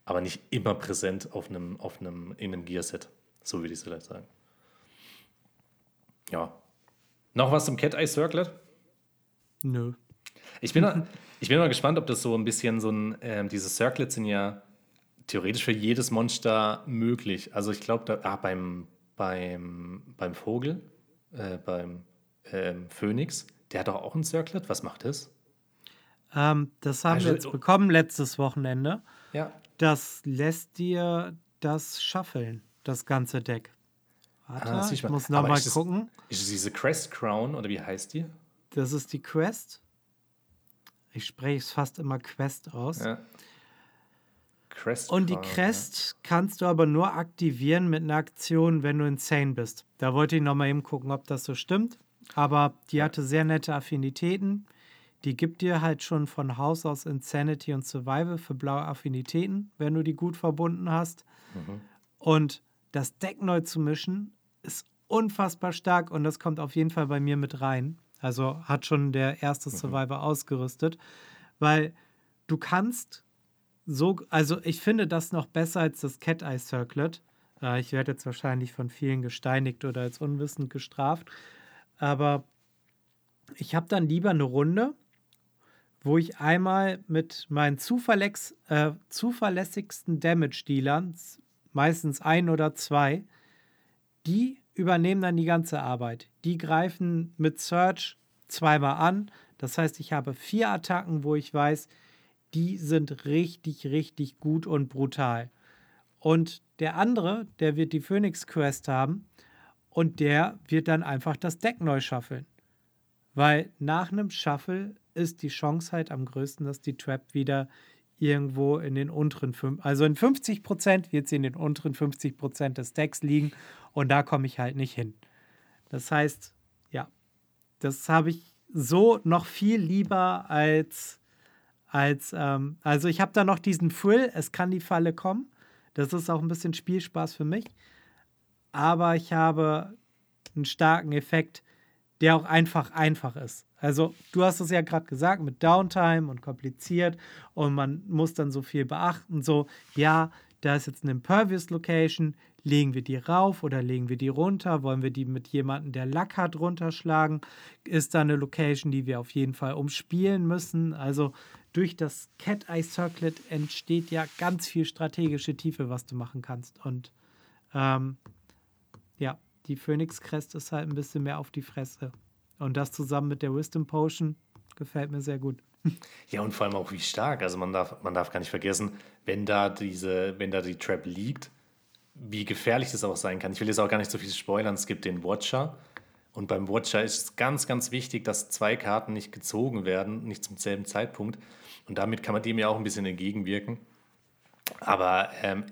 Aber nicht immer präsent auf einem, auf einem, in einem Gear-Set. So würde ich es vielleicht sagen. Ja. Noch was zum Cat Eye Circlet? Nö. Ich bin, mal, ich bin mal gespannt, ob das so ein bisschen so ein, ähm, diese Circlets sind ja theoretisch für jedes Monster möglich. Also ich glaube, da, ah, beim, beim, beim Vogel, äh, beim ähm, Phönix, der hat doch auch ein Circlet. Was macht das? Ähm, das haben Also, wir jetzt bekommen letztes Wochenende. Ja. Das lässt dir das shuffeln, das ganze Deck. Warte, Ah, ich mal. muss nochmal ist das- gucken. Ist es diese Crest Crown oder wie heißt die? Das ist die Quest. Ich spreche es fast immer Quest aus. Ja. Crest Und die Crest kannst du aber nur aktivieren mit einer Aktion, wenn du insane bist. Da wollte ich nochmal eben gucken, ob das so stimmt. Aber die hatte sehr nette Affinitäten. Die gibt dir halt schon von Haus aus Insanity und Survival für blaue Affinitäten, wenn du die gut verbunden hast. Und das Deck neu zu mischen ist unfassbar stark und das kommt auf jeden Fall bei mir mit rein. Also hat schon der erste Survivor ausgerüstet, weil du kannst so, also ich finde das noch besser als das Cat Eye Circlet. Äh, ich werde jetzt wahrscheinlich von vielen gesteinigt oder als unwissend gestraft, aber ich habe dann lieber eine Runde, wo ich einmal mit meinen äh, zuverlässigsten Damage-Dealern, meistens ein oder zwei, die übernehmen dann die ganze Arbeit. Die greifen mit Search zweimal an. Das heißt, ich habe vier Attacken, wo ich weiß, die sind richtig, richtig gut und brutal. Und der andere, der wird die Phoenix Quest haben und der wird dann einfach das Deck neu schaffeln. Weil nach einem Shuffle ist die Chance halt am größten, dass die Trap wieder irgendwo in den unteren fünf, also in 50 Prozent wird sie in den unteren 50 Prozent des Decks liegen und da komme ich halt nicht hin. Das heißt, ja, das habe ich so noch viel lieber als, als ähm, also ich habe da noch diesen Thrill, es kann die Falle kommen. Das ist auch ein bisschen Spielspaß für mich. Aber ich habe einen starken Effekt, der auch einfach einfach ist. Also du hast es ja gerade gesagt mit Downtime und kompliziert und man muss dann so viel beachten. So, ja, da ist jetzt eine Impervious Location, legen wir die rauf oder legen wir die runter? Wollen wir die mit jemandem, der Lack hat, runterschlagen? Ist da eine Location, die wir auf jeden Fall umspielen müssen? Also durch das Cat Eye Circlet entsteht ja ganz viel strategische Tiefe, was du machen kannst. Und ähm, ja, die Phoenix Crest ist halt ein bisschen mehr auf die Fresse. Und das zusammen mit der Wisdom Potion gefällt mir sehr gut. Ja, und vor allem auch wie stark. Also man darf, man darf gar nicht vergessen, wenn da diese, wenn da die Trap liegt, wie gefährlich das auch sein kann. Ich will jetzt auch gar nicht so viel spoilern. Es gibt den Watcher. Und beim Watcher ist es ganz, ganz wichtig, dass zwei Karten nicht gezogen werden, nicht zum selben Zeitpunkt. Und damit kann man dem ja auch ein bisschen entgegenwirken. Aber ähm,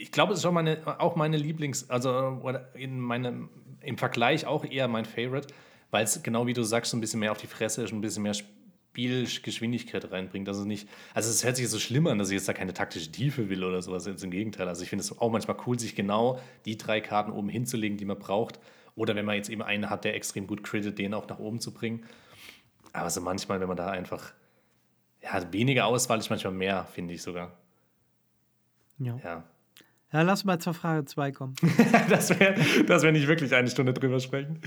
ich glaube, es ist schon meine, auch meine Lieblings-, also in meinem, im Vergleich auch eher mein Favorite, weil es genau wie du sagst, so ein bisschen mehr auf die Fresse ist, ein bisschen mehr Spielgeschwindigkeit reinbringt. Also nicht, also es hört sich so schlimm an, dass ich jetzt da keine taktische Tiefe will oder sowas, jetzt im Gegenteil. Also ich finde es auch manchmal cool, sich genau die drei Karten oben hinzulegen, die man braucht. Oder wenn man jetzt eben einen hat, der extrem gut crittet, den auch nach oben zu bringen. Aber so manchmal, wenn man da einfach, ja, weniger Auswahl ist manchmal mehr, finde ich sogar. Ja. Ja. Ja, lass mal zur Frage 2 kommen. das wäre das wär nicht wirklich eine Stunde drüber sprechen.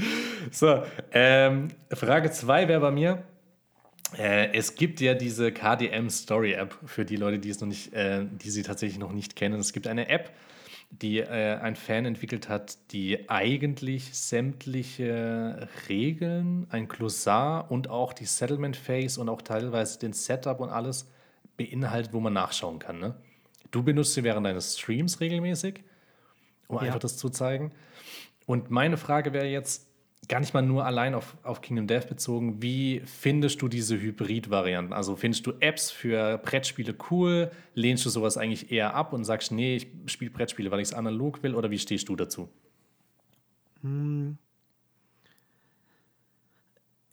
So, ähm, Frage 2 wäre bei mir. Äh, es gibt ja diese KDM Story App für die Leute, die es noch nicht, äh, die sie tatsächlich noch nicht kennen. Es gibt eine App, die äh, ein Fan entwickelt hat, die eigentlich sämtliche Regeln, ein Glossar und auch die Settlement Phase und auch teilweise den Setup und alles beinhaltet, wo man nachschauen kann. Ne? Du benutzt sie während deines Streams regelmäßig, um Ja. einfach das zu zeigen. Und meine Frage wäre jetzt gar nicht mal nur allein auf, auf Kingdom Death bezogen. Wie findest du diese Hybrid-Varianten? Also findest du Apps für Brettspiele cool? Lehnst du sowas eigentlich eher ab und sagst, nee, ich spiele Brettspiele, weil ich es analog will? Oder wie stehst du dazu?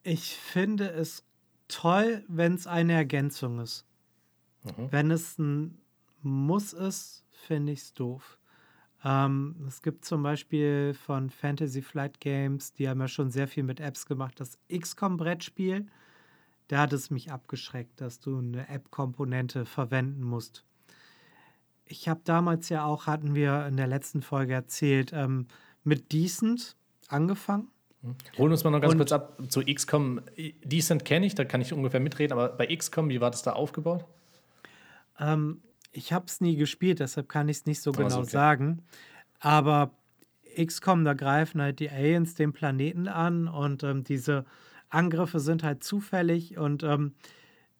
Ich finde es toll, wenn es eine Ergänzung ist. Wenn es ein Muss ist, finde ich es doof. Ähm, es gibt zum Beispiel von Fantasy Flight Games, die haben ja schon sehr viel mit Apps gemacht, das XCOM-Brettspiel. Da hat es mich abgeschreckt, dass du eine App-Komponente verwenden musst. Ich habe damals ja auch, hatten wir in der letzten Folge erzählt, ähm, mit Decent angefangen. Holen uns mal noch ganz und, kurz ab zu XCOM. Decent kenne ich, da kann ich ungefähr mitreden, aber bei XCOM, wie war das da aufgebaut? Ähm, ich habe es nie gespielt, deshalb kann ich es nicht so genau okay. sagen. Aber XCOM, da greifen halt die Aliens den Planeten an und ähm, diese Angriffe sind halt zufällig und ähm,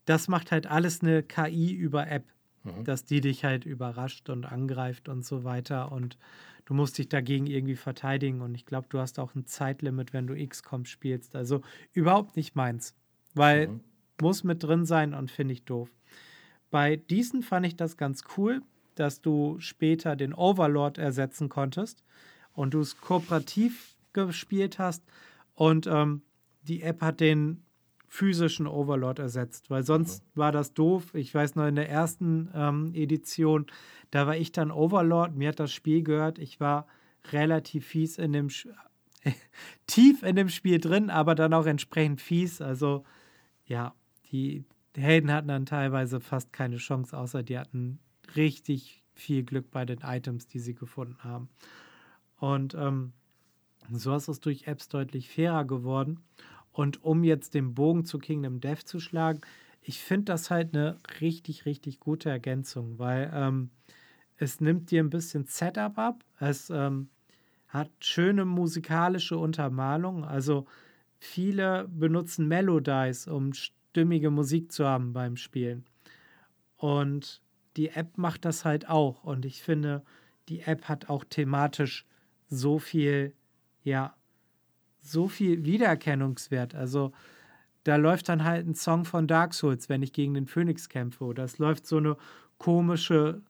das macht halt alles eine KI über App, mhm. dass die dich halt überrascht und angreift und so weiter und du musst dich dagegen irgendwie verteidigen und ich glaube, du hast auch ein Zeitlimit, wenn du XCOM spielst. Also überhaupt nicht meins, weil mhm. muss mit drin sein und finde ich doof. Bei diesen fand ich das ganz cool, dass du später den Overlord ersetzen konntest und du es kooperativ gespielt hast und ähm, die App hat den physischen Overlord ersetzt, weil sonst mhm. war das doof. Ich weiß noch in der ersten ähm, Edition, da war ich dann Overlord, mir hat das Spiel gehört, ich war relativ fies in dem Sch tief in dem Spiel drin, aber dann auch entsprechend fies. Also ja, die Helden hatten dann teilweise fast keine Chance, außer die hatten richtig viel Glück bei den Items, die sie gefunden haben. Und ähm, so ist es durch Apps deutlich fairer geworden. Und um jetzt den Bogen zu Kingdom Death zu schlagen, ich finde das halt eine richtig, richtig gute Ergänzung, weil ähm, es nimmt dir ein bisschen Setup ab. Es ähm, hat schöne musikalische Untermalung. Also viele benutzen Melodies, um stimmige Musik zu haben beim Spielen. Und die App macht das halt auch. Und ich finde, die App hat auch thematisch so viel, ja, so viel Wiedererkennungswert. Also da läuft dann halt ein Song von Dark Souls, wenn ich gegen den Phönix kämpfe. Oder es läuft so eine komische,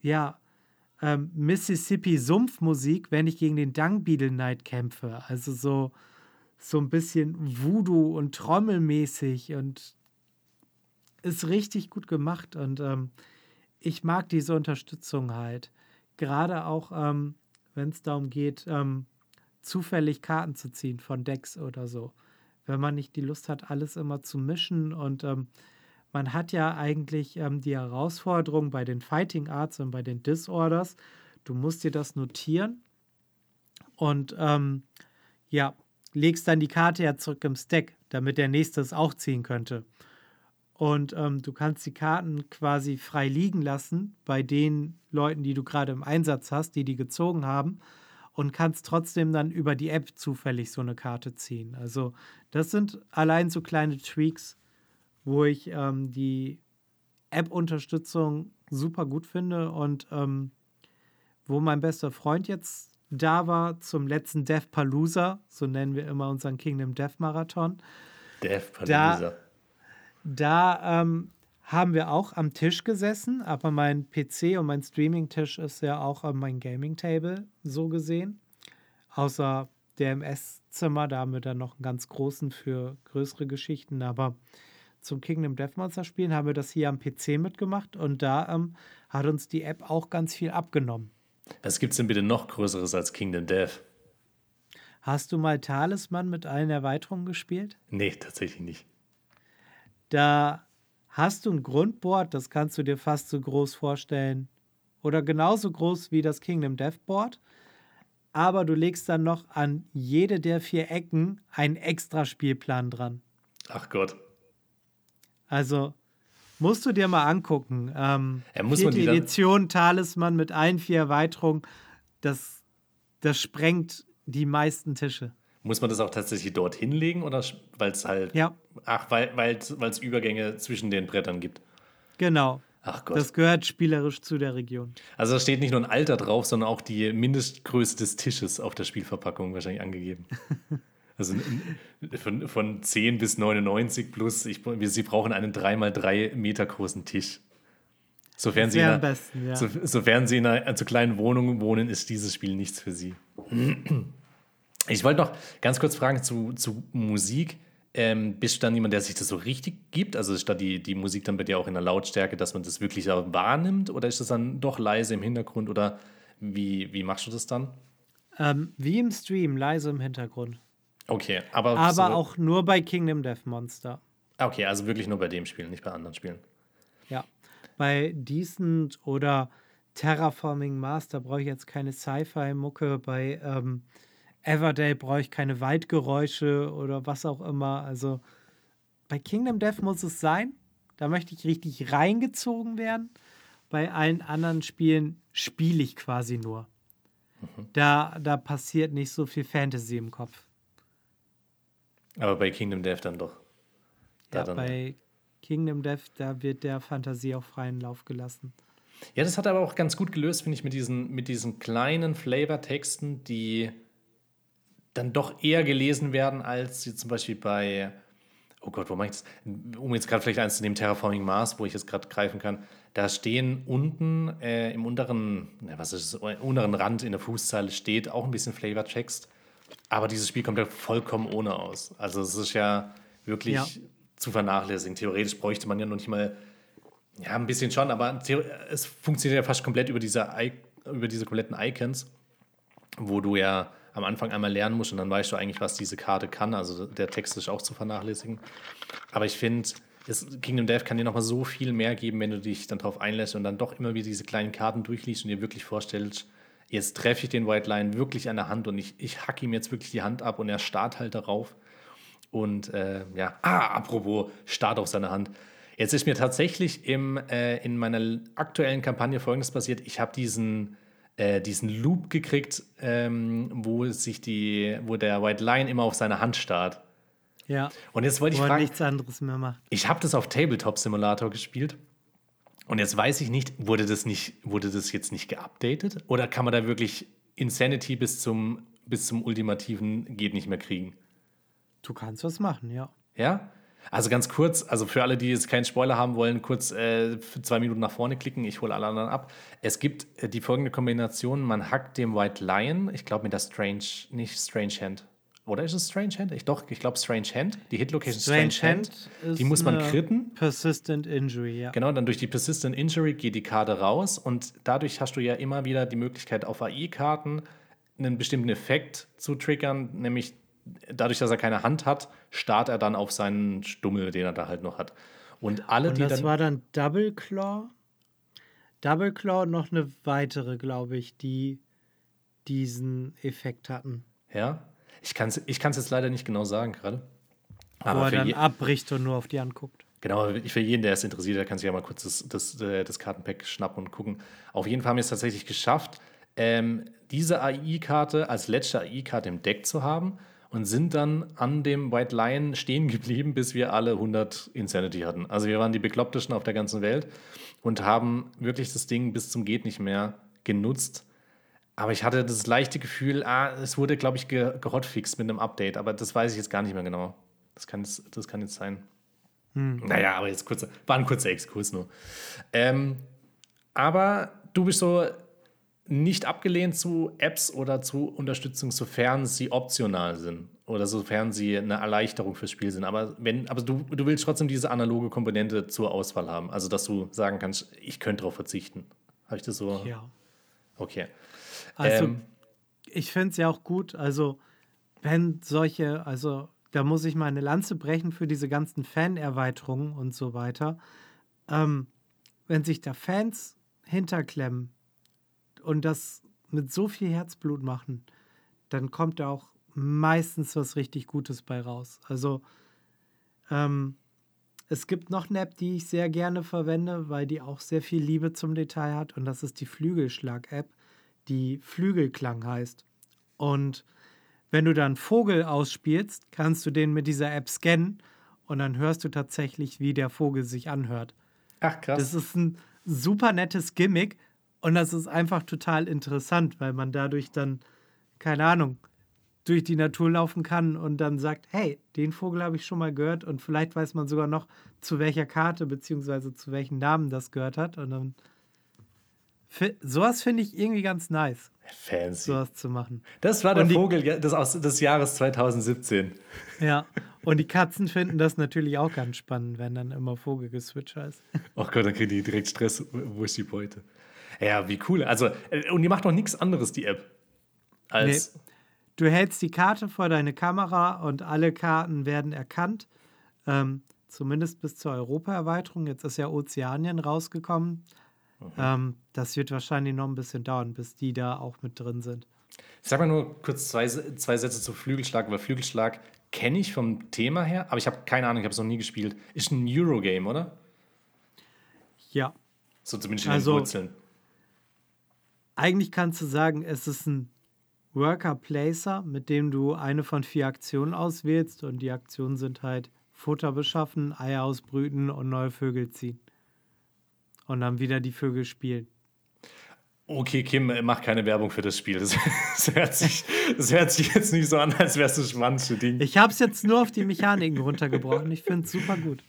ja, ähm, Mississippi-Sumpfmusik, wenn ich gegen den Dung Beetle Knight kämpfe. Also so, so ein bisschen Voodoo und Trommelmäßig und ist richtig gut gemacht. Und ähm, ich mag diese Unterstützung halt. Gerade auch, ähm, wenn es darum geht, ähm, zufällig Karten zu ziehen von Decks oder so. Wenn man nicht die Lust hat, alles immer zu mischen und ähm, man hat ja eigentlich ähm, die Herausforderung bei den Fighting Arts und bei den Disorders, du musst dir das notieren und ähm, ja, legst dann die Karte ja zurück im Stack, damit der nächste es auch ziehen könnte. Und ähm, du kannst die Karten quasi frei liegen lassen bei den Leuten, die du gerade im Einsatz hast, die die gezogen haben. Und kannst trotzdem dann über die App zufällig so eine Karte ziehen. Also das sind allein so kleine Tweaks, wo ich ähm, die App-Unterstützung super gut finde und ähm, wo mein bester Freund jetzt da war zum letzten Death Palooza, so nennen wir immer unseren Kingdom Death Marathon. Death Palooza. Da, da ähm, haben wir auch am Tisch gesessen, aber mein PC und mein Streaming-Tisch ist ja auch äh, mein Gaming-Table so gesehen. Außer der MS-Zimmer, da haben wir dann noch einen ganz großen für größere Geschichten, aber zum Kingdom Death Monster spielen haben wir das hier am PC mitgemacht und da ähm, hat uns die App auch ganz viel abgenommen. Was gibt es denn bitte noch Größeres als Kingdom Death? Hast du mal Talisman mit allen Erweiterungen gespielt? Nee, tatsächlich nicht. Da hast du ein Grundboard, das kannst du dir fast so groß vorstellen. Oder genauso groß wie das Kingdom Death Board. Aber du legst dann noch an jede der vier Ecken einen extra Spielplan dran. Ach Gott. Also musst du dir mal angucken. Ähm, ja, muss vierte Edition Talisman mit allen vier Erweiterungen. Das, das sprengt die meisten Tische. Muss man das auch tatsächlich dort hinlegen oder weil es halt. Ja. Ach, weil es Übergänge zwischen den Brettern gibt. Genau. Ach Gott. Das gehört spielerisch zu der Region. Also da steht nicht nur ein Alter drauf, sondern auch die Mindestgröße des Tisches auf der Spielverpackung wahrscheinlich angegeben. also von, von 10 bis 99 plus, ich, sie brauchen einen 3x3 Meter großen Tisch. Sofern sie, einer, besten, ja. so, sofern sie in einer zu kleinen Wohnung wohnen, ist dieses Spiel nichts für sie. Ich wollte noch ganz kurz fragen zu, zu Musik. Ähm, bist du dann jemand, der sich das so richtig gibt? Also ist da die, die Musik dann bei dir auch in der Lautstärke, dass man das wirklich wahrnimmt? Oder ist das dann doch leise im Hintergrund? Oder wie, wie machst du das dann? Ähm, wie im Stream, leise im Hintergrund. Okay, aber. Aber so auch nur bei Kingdom Death Monster. Okay, also wirklich nur bei dem Spiel, nicht bei anderen Spielen. Ja. Bei Decent oder Terraforming da brauche ich jetzt keine Sci-Fi-Mucke. Bei ähm, Everdale brauche ich keine Waldgeräusche oder was auch immer. Also bei Kingdom Death muss es sein. Da möchte ich richtig reingezogen werden. Bei allen anderen Spielen spiele ich quasi nur. Mhm. Da, da passiert nicht so viel Fantasy im Kopf. Aber bei Kingdom Death dann doch. Da ja, dann bei Kingdom Death, da wird der Fantasie auf freien Lauf gelassen. Ja, das hat aber auch ganz gut gelöst, finde ich, mit diesen, mit diesen kleinen Flavor-Texten, die dann doch eher gelesen werden, als sie zum Beispiel bei, oh Gott, wo mache ich das? Um jetzt gerade vielleicht eins zu nehmen, Terraforming Mars, wo ich jetzt gerade greifen kann. Da stehen unten äh, im unteren, was ist das, unteren Rand in der Fußzeile steht auch ein bisschen Flavor-Text. Aber dieses Spiel kommt ja vollkommen ohne aus. Also es ist ja wirklich ja. zu vernachlässigen. Theoretisch bräuchte man ja noch nicht mal, ja, ein bisschen schon, aber es funktioniert ja fast komplett über diese, über diese kompletten Icons, wo du ja am Anfang einmal lernen musst und dann weißt du eigentlich, was diese Karte kann. Also der Text ist auch zu vernachlässigen. Aber ich finde, Kingdom Death kann dir nochmal so viel mehr geben, wenn du dich dann darauf einlässt und dann doch immer wieder diese kleinen Karten durchliest und dir wirklich vorstellst, jetzt treffe ich den White Lion wirklich an der Hand und ich, ich hack ihm jetzt wirklich die Hand ab und er starrt halt darauf. Und äh, ja, ah, apropos Start auf seine Hand. Jetzt ist mir tatsächlich im, äh, in meiner aktuellen Kampagne folgendes passiert. Ich habe diesen, äh, diesen Loop gekriegt, ähm, wo sich die, wo der White Lion immer auf seine Hand starrt. Ja. Und jetzt wollte ich fragen. nichts anderes mehr macht. Ich habe das auf Tabletop Simulator gespielt. Und jetzt weiß ich nicht, wurde das nicht, wurde das jetzt nicht geupdatet? Oder kann man da wirklich Insanity bis zum, bis zum ultimativen geht nicht mehr kriegen? Du kannst was machen, ja. Ja? Also ganz kurz, also für alle, die jetzt keinen Spoiler haben wollen, kurz äh, zwei Minuten nach vorne klicken, ich hole alle anderen ab. Es gibt äh, die folgende Kombination: Man hackt dem White Lion, ich glaube mit der Strange, nicht Strange Hand. Oder ist es Strange Hand? Ich doch, ich glaube Strange Hand. Die Hitlocation Strange, Strange Hand, Hand die muss man kritten. Persistent Injury, ja. Genau, dann durch die Persistent Injury geht die Karte raus und dadurch hast du ja immer wieder die Möglichkeit auf AI-Karten einen bestimmten Effekt zu triggern, nämlich dadurch, dass er keine Hand hat, starrt er dann auf seinen Stummel, den er da halt noch hat. Und alle, und die das war dann Double Claw. Double Claw und noch eine weitere, glaube ich, die diesen Effekt hatten. Ja, ich kann es ich jetzt leider nicht genau sagen gerade. Aber Wo er dann abbricht und nur auf die anguckt. Genau, für jeden, der es interessiert, der kann sich ja mal kurz das, das, äh, das Kartenpack schnappen und gucken. Auf jeden Fall haben wir es tatsächlich geschafft, ähm, diese AI-Karte als letzte AI-Karte im Deck zu haben und sind dann an dem White Lion stehen geblieben, bis wir alle 100 Insanity hatten. Also wir waren die beklopptesten auf der ganzen Welt und haben wirklich das Ding bis zum geht nicht mehr genutzt. Aber ich hatte das leichte Gefühl, ah, es wurde, glaube ich, ge gehotfixt mit einem Update, aber das weiß ich jetzt gar nicht mehr genau. Das kann jetzt, das kann jetzt sein. Hm. Naja, aber jetzt kurz, war ein kurzer Exkurs nur. Ähm, aber du bist so nicht abgelehnt zu Apps oder zu Unterstützung, sofern sie optional sind oder sofern sie eine Erleichterung fürs Spiel sind. Aber, wenn, aber du, du willst trotzdem diese analoge Komponente zur Auswahl haben. Also, dass du sagen kannst, ich könnte darauf verzichten. Habe ich das so? Ja. Okay. Also, ähm, ich finde es ja auch gut. Also, wenn solche, also, da muss ich mal eine Lanze brechen für diese ganzen Fan-Erweiterungen und so weiter. Ähm, wenn sich da Fans hinterklemmen, und das mit so viel Herzblut machen, dann kommt da auch meistens was richtig Gutes bei raus. Also ähm, es gibt noch eine App, die ich sehr gerne verwende, weil die auch sehr viel Liebe zum Detail hat und das ist die Flügelschlag-App, die Flügelklang heißt. Und wenn du dann Vogel ausspielst, kannst du den mit dieser App scannen und dann hörst du tatsächlich, wie der Vogel sich anhört. Ach krass. Das ist ein super nettes Gimmick, und das ist einfach total interessant, weil man dadurch dann, keine Ahnung, durch die Natur laufen kann und dann sagt, hey, den Vogel habe ich schon mal gehört und vielleicht weiß man sogar noch, zu welcher Karte bzw. zu welchen Namen das gehört hat. Und dann sowas finde ich irgendwie ganz nice. Fancy. Sowas zu machen. Das war der die, Vogel des, aus, des Jahres 2017. Ja, und die Katzen finden das natürlich auch ganz spannend, wenn dann immer Vogel geswitcht heißt. Oh Gott, dann kriegen die direkt Stress. Wo ist die Beute? Ja, wie cool. Also, äh, und die macht noch nichts anderes, die App. Als nee. Du hältst die Karte vor deine Kamera und alle Karten werden erkannt. Ähm, zumindest bis zur Europa-Erweiterung. Jetzt ist ja Ozeanien rausgekommen. Mhm. Ähm, das wird wahrscheinlich noch ein bisschen dauern, bis die da auch mit drin sind. Sag mal nur kurz zwei, zwei Sätze zu Flügelschlag, weil Flügelschlag kenne ich vom Thema her, aber ich habe keine Ahnung, ich habe es noch nie gespielt. Ist ein Eurogame, oder? Ja. So zumindest in Also- den Wurzeln. Eigentlich kannst du sagen, es ist ein Worker Placer, mit dem du eine von vier Aktionen auswählst und die Aktionen sind halt Futter beschaffen, Eier ausbrüten und neue Vögel ziehen. Und dann wieder die Vögel spielen. Okay, Kim, äh, mach keine Werbung für das Spiel. Das, das, hört, sich, das hört sich jetzt nicht so an, als wärst du spannend für Ding. Ich habe es jetzt nur auf die Mechaniken runtergebrochen. Ich finde es super gut.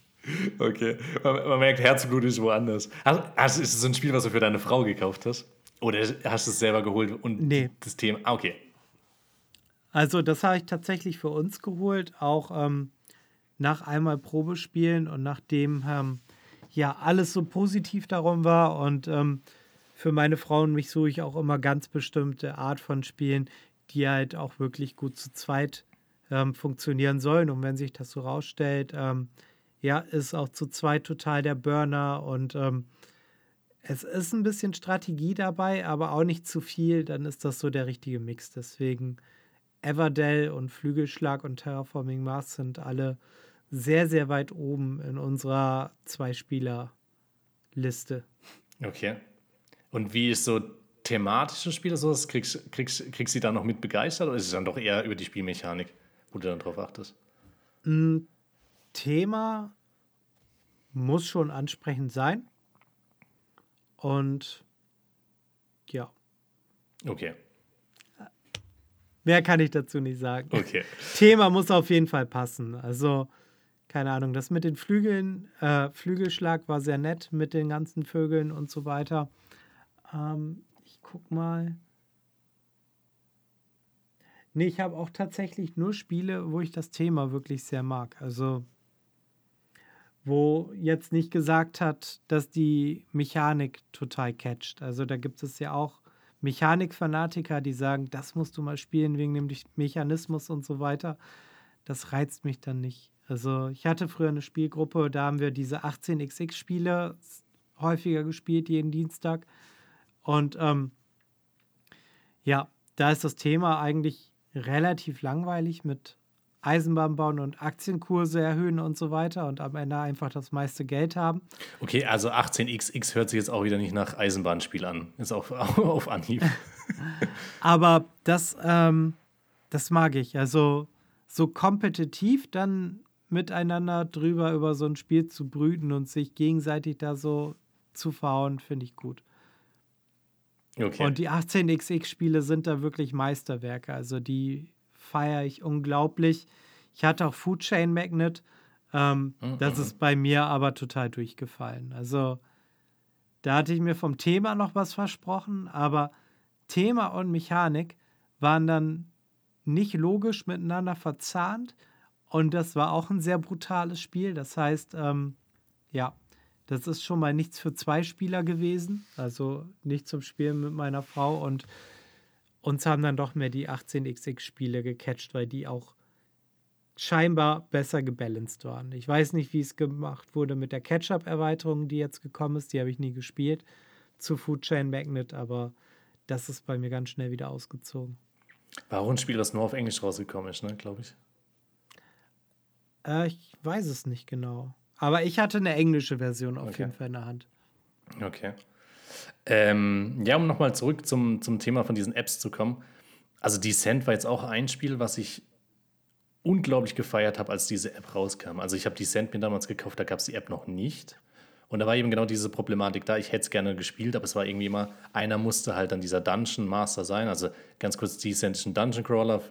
Okay, man, man merkt, Herzblut ist woanders. Hast, hast, ist es so ein Spiel, was du für deine Frau gekauft hast? Oder hast du es selber geholt und Nee. das Thema. Ah, okay. Also, das habe ich tatsächlich für uns geholt, auch ähm, nach einmal Probespielen und nachdem ähm, ja alles so positiv darum war. Und ähm, für meine Frau und mich suche ich auch immer ganz bestimmte Art von Spielen, die halt auch wirklich gut zu zweit ähm, funktionieren sollen. Und wenn sich das so rausstellt, ähm, ja, ist auch zu zweit total der Burner und ähm, es ist ein bisschen Strategie dabei, aber auch nicht zu viel, dann ist das so der richtige Mix. Deswegen Everdell und Flügelschlag und Terraforming Mars sind alle sehr, sehr weit oben in unserer Zwei-Spieler-Liste. Okay. Und wie ist so thematische Spiele so? Kriegst, kriegst, kriegst du da noch mit begeistert oder ist es dann doch eher über die Spielmechanik, wo du dann drauf achtest? Thema muss schon ansprechend sein. Und ja, Okay. mehr kann ich dazu nicht sagen. Okay. Thema muss auf jeden Fall passen. Also, keine Ahnung, das mit den Flügeln, äh, Flügelschlag war sehr nett mit den ganzen Vögeln und so weiter. Ähm, ich guck mal. Nee, ich habe auch tatsächlich nur Spiele, wo ich das Thema wirklich sehr mag. Also, wo jetzt nicht gesagt hat, dass die Mechanik total catcht. Also, da gibt es ja auch Mechanikfanatiker, die sagen, das musst du mal spielen wegen dem Mechanismus und so weiter. Das reizt mich dann nicht. Also ich hatte früher eine Spielgruppe, da haben wir diese 18xx-Spiele häufiger gespielt, jeden Dienstag. Und ähm, ja, da ist das Thema eigentlich relativ langweilig mit Eisenbahn bauen und Aktienkurse erhöhen und so weiter und am Ende einfach das meiste Geld haben. Okay, also 18xx hört sich jetzt auch wieder nicht nach Eisenbahnspiel an. Ist auf, auf Anhieb. Aber das, ähm, das mag ich. Also so kompetitiv dann miteinander drüber über so ein Spiel zu brüten und sich gegenseitig da so zu verhauen, finde ich gut. Okay. Und die 18xx-Spiele sind da wirklich Meisterwerke. Also die feiere ich unglaublich. Ich hatte auch Food Chain Magnet. Ähm, das ist bei mir aber total durchgefallen. Also da hatte ich mir vom Thema noch was versprochen, aber Thema und Mechanik waren dann nicht logisch miteinander verzahnt. Und das war auch ein sehr brutales Spiel. Das heißt, ähm, ja, das ist schon mal nichts für zwei Spieler gewesen. Also nicht zum Spielen mit meiner Frau. Und uns haben dann doch mehr die 18xx-Spiele gecatcht, weil die auch scheinbar besser gebalanced waren. Ich weiß nicht, wie es gemacht wurde mit der Catch-up-Erweiterung, die jetzt gekommen ist. Die habe ich nie gespielt zu Food Chain Magnet, aber das ist bei mir ganz schnell wieder ausgezogen. War auch ein Spiel, das nur auf Englisch rausgekommen ist, ne, glaube ich. Äh, ich weiß es nicht genau. Aber ich hatte eine englische Version auf Okay. jeden Fall in der Hand. Okay. Ähm, ja, um nochmal zurück zum, zum Thema von diesen Apps zu kommen. Also Descent war jetzt auch ein Spiel, was ich unglaublich gefeiert habe, als diese App rauskam. Also ich habe Descent mir damals gekauft, da gab es die App noch nicht. Und da war eben genau diese Problematik da. Ich hätte es gerne gespielt, aber es war irgendwie immer, einer musste halt dann dieser Dungeon Master sein. Also ganz kurz, Descent ist ein Dungeon Crawler.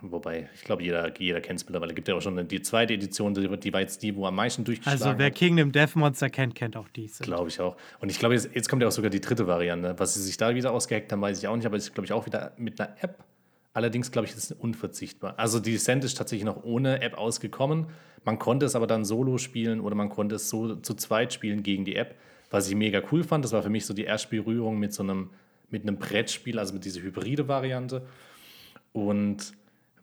Wobei, ich glaube, jeder, jeder kennt es mittlerweile. Gibt ja auch schon eine, die zweite Edition, die, die war jetzt die, wo am meisten durchgeschlagen Also wer hat. Kingdom Death Monster kennt, kennt auch diese. Glaube ich auch. Und ich glaube, jetzt, jetzt kommt ja auch sogar die dritte Variante. Was sie sich da wieder ausgeheckt haben, weiß ich auch nicht, aber es ist, glaube ich, auch wieder mit einer App. Allerdings, glaube ich, ist es unverzichtbar. Also die Descent ist tatsächlich noch ohne App ausgekommen. Man konnte es aber dann solo spielen oder man konnte es so zu zweit spielen gegen die App, was ich mega cool fand. Das war für mich so die erste Berührung mit so einem, mit einem Brettspiel, also mit dieser hybride Variante. Und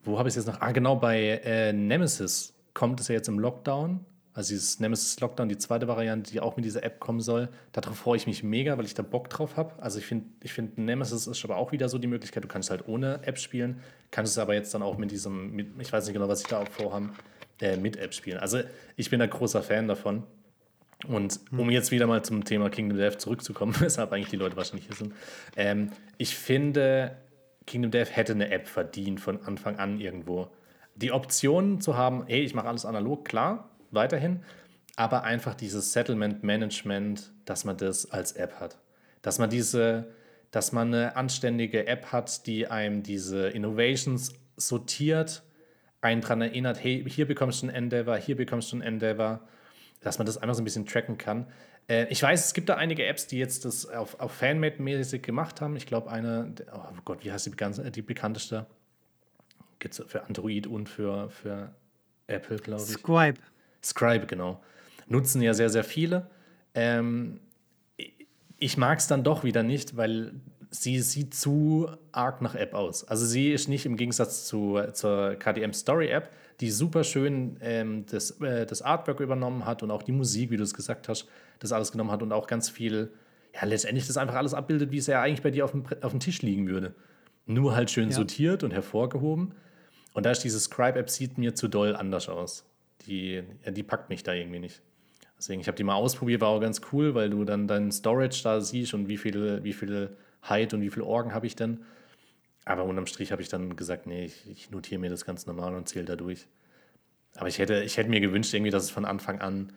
wo habe ich es jetzt noch? Ah, genau, bei äh, Nemesis kommt es ja jetzt im Lockdown Also dieses Nemesis Lockdown, die zweite Variante, die auch mit dieser App kommen soll. Darauf freue ich mich mega, weil ich da Bock drauf habe. Also ich finde, ich find, Nemesis ist aber auch wieder so die Möglichkeit, du kannst halt ohne App spielen, kannst es aber jetzt dann auch mit diesem, mit, ich weiß nicht genau, was ich da auch vorhabe, äh, mit App spielen. Also ich bin ein großer Fan davon. Und hm. um jetzt wieder mal zum Thema Kingdom Death zurückzukommen, weshalb eigentlich die Leute wahrscheinlich hier sind, ähm, ich finde, Kingdom Death hätte eine App verdient von Anfang an irgendwo. Die Option zu haben, hey, ich mache alles analog, klar, weiterhin, aber einfach dieses Settlement Management, dass man das als App hat. Dass man diese, dass man eine anständige App hat, die einem diese Innovations sortiert, einen daran erinnert, hey, hier bekommst du ein Endeavor, hier bekommst du ein Endeavor, dass man das einfach so ein bisschen tracken kann. Äh, ich weiß, es gibt da einige Apps, die jetzt das auf, auf Fanmade-mäßig gemacht haben. Ich glaube, eine, oh Gott, wie heißt die, die bekannteste? Gibt es für Android und für, für Apple, glaube ich. Scribe. Scribe, genau. Nutzen ja sehr, sehr viele. Ähm, ich mag es dann doch wieder nicht, weil sie sieht zu arg nach App aus. Also sie ist nicht im Gegensatz zu, zur KDM Story App, die super schön ähm, das, äh, das Artwork übernommen hat und auch die Musik, wie du es gesagt hast, das alles genommen hat und auch ganz viel, ja, letztendlich das einfach alles abbildet, wie es ja eigentlich bei dir auf dem, auf dem Tisch liegen würde. Nur halt schön ja. sortiert und hervorgehoben. Und da ist diese Scribe-App sieht mir zu doll anders aus. Die, die packt mich da irgendwie nicht. Deswegen, ich habe die mal ausprobiert, war auch ganz cool, weil du dann dein Storage da siehst und wie viel, wie viel Height und wie viele Orgen habe ich denn. Aber unterm Strich habe ich dann gesagt, nee, ich, ich notiere mir das ganz normal und zähle da durch. Aber ich hätte, ich hätte mir gewünscht, irgendwie, dass es von Anfang an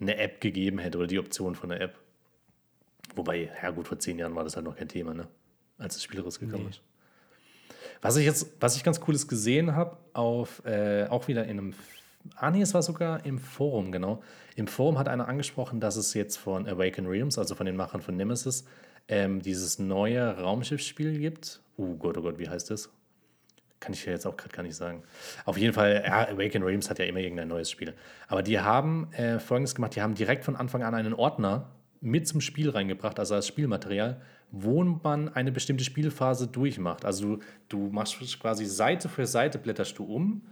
eine App gegeben hätte oder die Option von der App. Wobei, ja gut, vor zehn Jahren war das halt noch kein Thema, ne? Als das Spiel rausgekommen nee. ist. Was ich jetzt, was ich ganz Cooles gesehen habe, auf äh, auch wieder in einem Ah, nee, es war sogar im Forum, genau. Im Forum hat einer angesprochen, dass es jetzt von Awaken Realms, also von den Machern von Nemesis, ähm, dieses neue Raumschiffsspiel gibt. Oh Gott, oh Gott, wie heißt das? Kann ich ja jetzt auch gerade gar nicht sagen. Auf jeden Fall, ja, Awaken Realms hat ja immer irgendein neues Spiel. Aber die haben äh, folgendes gemacht: Die haben direkt von Anfang an einen Ordner mit zum Spiel reingebracht, also als Spielmaterial, wo man eine bestimmte Spielphase durchmacht. Also du, du machst quasi Seite für Seite blätterst du um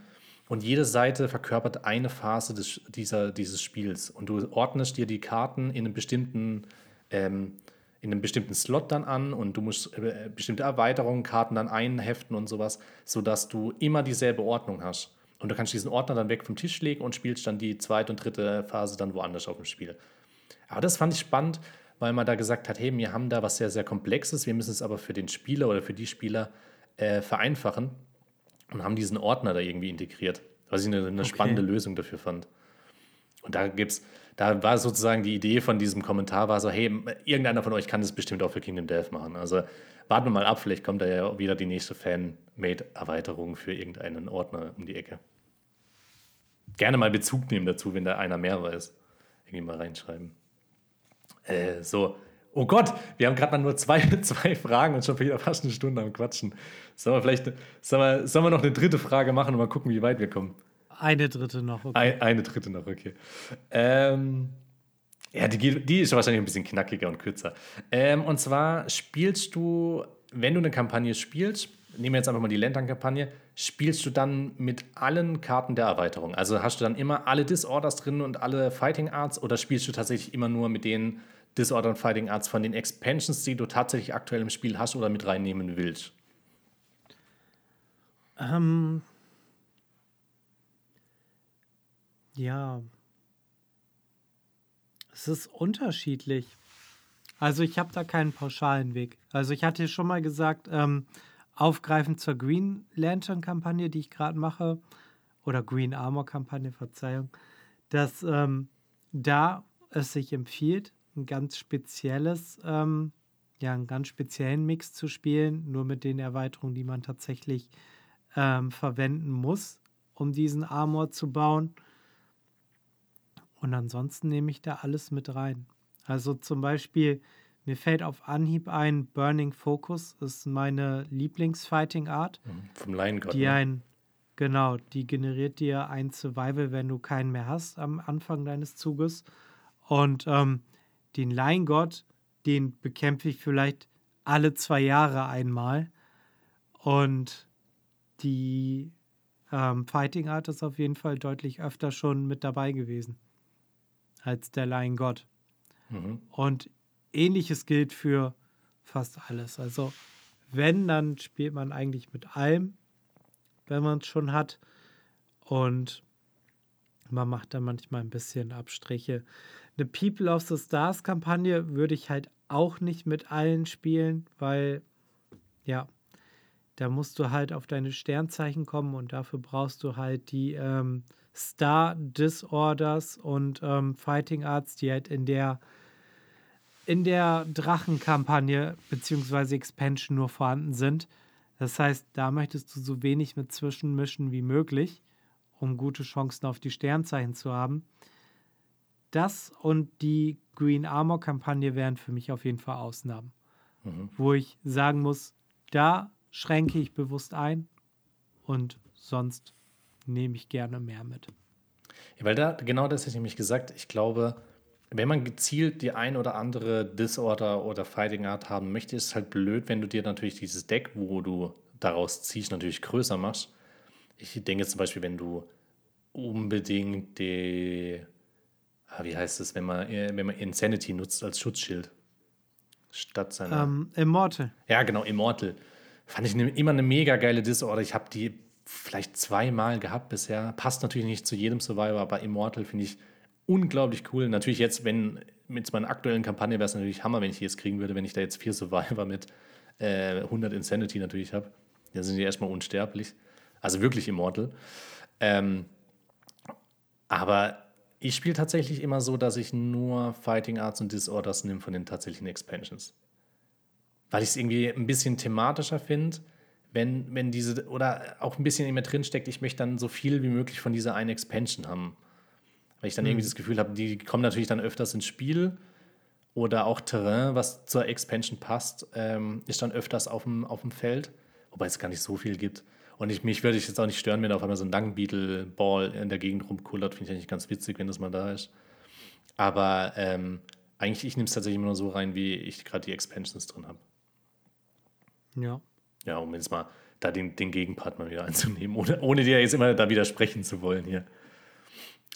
und jede Seite verkörpert eine Phase des, dieser, dieses Spiels. Und du ordnest dir die Karten in einem bestimmten, ähm, in einem bestimmten Slot dann an und du musst äh, bestimmte Erweiterungen, Karten dann einheften und sowas, sodass du immer dieselbe Ordnung hast. Und du kannst diesen Ordner dann weg vom Tisch legen und spielst dann die zweite und dritte Phase dann woanders auf dem Spiel. Aber das fand ich spannend, weil man da gesagt hat, hey, wir haben da was sehr, sehr Komplexes, wir müssen es aber für den Spieler oder für die Spieler äh, vereinfachen und haben diesen Ordner da irgendwie integriert, was ich eine, eine okay. spannende Lösung dafür fand. Und da gibt's, da war sozusagen die Idee von diesem Kommentar war so, hey, irgendeiner von euch kann das bestimmt auch für Kingdom Death machen. Also warten wir mal ab, vielleicht kommt da ja wieder die nächste Fan-Made-Erweiterung für irgendeinen Ordner um die Ecke. Gerne mal Bezug nehmen dazu, wenn da einer mehrere ist. Irgendwie mal reinschreiben. Äh, so, Oh Gott, wir haben gerade mal nur zwei, zwei Fragen und schon wieder fast eine Stunde am Quatschen. Sollen wir vielleicht sollen wir, sollen wir noch eine dritte Frage machen und mal gucken, wie weit wir kommen? Eine dritte noch, okay. Ein, eine dritte noch, okay. Ähm, ja, die, die ist wahrscheinlich ein bisschen knackiger und kürzer. Ähm, und zwar spielst du, wenn du eine Kampagne spielst, nehmen wir jetzt einfach mal die Lantern-Kampagne, spielst du dann mit allen Karten der Erweiterung? Also hast du dann immer alle Disorders drin und alle Fighting Arts oder spielst du tatsächlich immer nur mit denen, Disorder und Fighting Arts von den Expansions, die du tatsächlich aktuell im Spiel hast oder mit reinnehmen willst? Ähm. Ja. Es ist unterschiedlich. Also ich habe da keinen pauschalen Weg. Also ich hatte schon mal gesagt, ähm, aufgreifend zur Green Lantern-Kampagne, die ich gerade mache, oder Green Armor-Kampagne, Verzeihung, dass ähm, da es sich empfiehlt, ein ganz spezielles, ähm, ja, einen ganz speziellen Mix zu spielen, nur mit den Erweiterungen, die man tatsächlich ähm, verwenden muss, um diesen Armor zu bauen. Und ansonsten nehme ich da alles mit rein. Also zum Beispiel, mir fällt auf Anhieb ein, Burning Focus ist meine Lieblings-Fighting-Art. Mhm, vom Lion God. Die ne? ein, genau, die generiert dir ein Survival, wenn du keinen mehr hast am Anfang deines Zuges. Und ähm, den Leingott, den bekämpfe ich vielleicht alle zwei Jahre einmal. Und die ähm, Fighting Art ist auf jeden Fall deutlich öfter schon mit dabei gewesen. als der Laiengott. Mhm. Und ähnliches gilt für fast alles. Also wenn, dann spielt man eigentlich mit allem, wenn man es schon hat. Und man macht da manchmal ein bisschen Abstriche. Eine People of the Stars Kampagne würde ich halt auch nicht mit allen spielen, weil ja, da musst du halt auf deine Sternzeichen kommen und dafür brauchst du halt die ähm, Star Disorders und ähm, Fighting Arts, die halt in der in der Drachenkampagne bzw. Expansion nur vorhanden sind. Das heißt, da möchtest du so wenig mit zwischenmischen wie möglich, um gute Chancen auf die Sternzeichen zu haben. Das und die Green Armor Kampagne wären für mich auf jeden Fall Ausnahmen. Mhm. Wo ich sagen muss, da schränke ich bewusst ein und sonst nehme ich gerne mehr mit. Ja, weil da, genau das ist nämlich gesagt, ich glaube, wenn man gezielt die ein oder andere Disorder oder Fighting Art haben möchte, ist es halt blöd, wenn du dir natürlich dieses Deck, wo du daraus ziehst, natürlich größer machst. Ich denke zum Beispiel, wenn du unbedingt die, wie heißt es, wenn man, wenn man Insanity nutzt als Schutzschild. Statt seiner. Um, ähm, Immortal. Ja, genau, Immortal. Fand ich ne, immer eine mega geile Disorder. Ich habe die vielleicht zweimal gehabt bisher. Passt natürlich nicht zu jedem Survivor, aber Immortal finde ich unglaublich cool. Natürlich jetzt, wenn mit meiner aktuellen Kampagne wäre es natürlich Hammer, wenn ich die jetzt kriegen würde, wenn ich da jetzt vier Survivor mit äh, 100 Insanity natürlich habe. Dann sind die erstmal unsterblich. Also wirklich Immortal. Ähm, aber ich spiele tatsächlich immer so, dass ich nur Fighting Arts und Disorders nehme von den tatsächlichen Expansions. Weil ich es irgendwie ein bisschen thematischer finde, wenn, wenn diese, oder auch ein bisschen in mir drin steckt, ich möchte dann so viel wie möglich von dieser einen Expansion haben. Weil ich dann mhm. irgendwie das Gefühl habe, die kommen natürlich dann öfters ins Spiel oder auch Terrain, was zur Expansion passt, ähm, ist dann öfters auf dem, auf dem Feld, wobei es gar nicht so viel gibt. Und ich, mich würde ich jetzt auch nicht stören, wenn auf einmal so ein Langbeetle-Ball in der Gegend rumkullert. Finde ich eigentlich ganz witzig, wenn das mal da ist. Aber ähm, eigentlich, ich nehme es tatsächlich immer nur so rein, wie ich gerade die Expansions drin habe. Ja. Ja, um jetzt mal da den, den Gegenpart mal wieder einzunehmen, ohne, ohne dir jetzt immer da widersprechen zu wollen hier.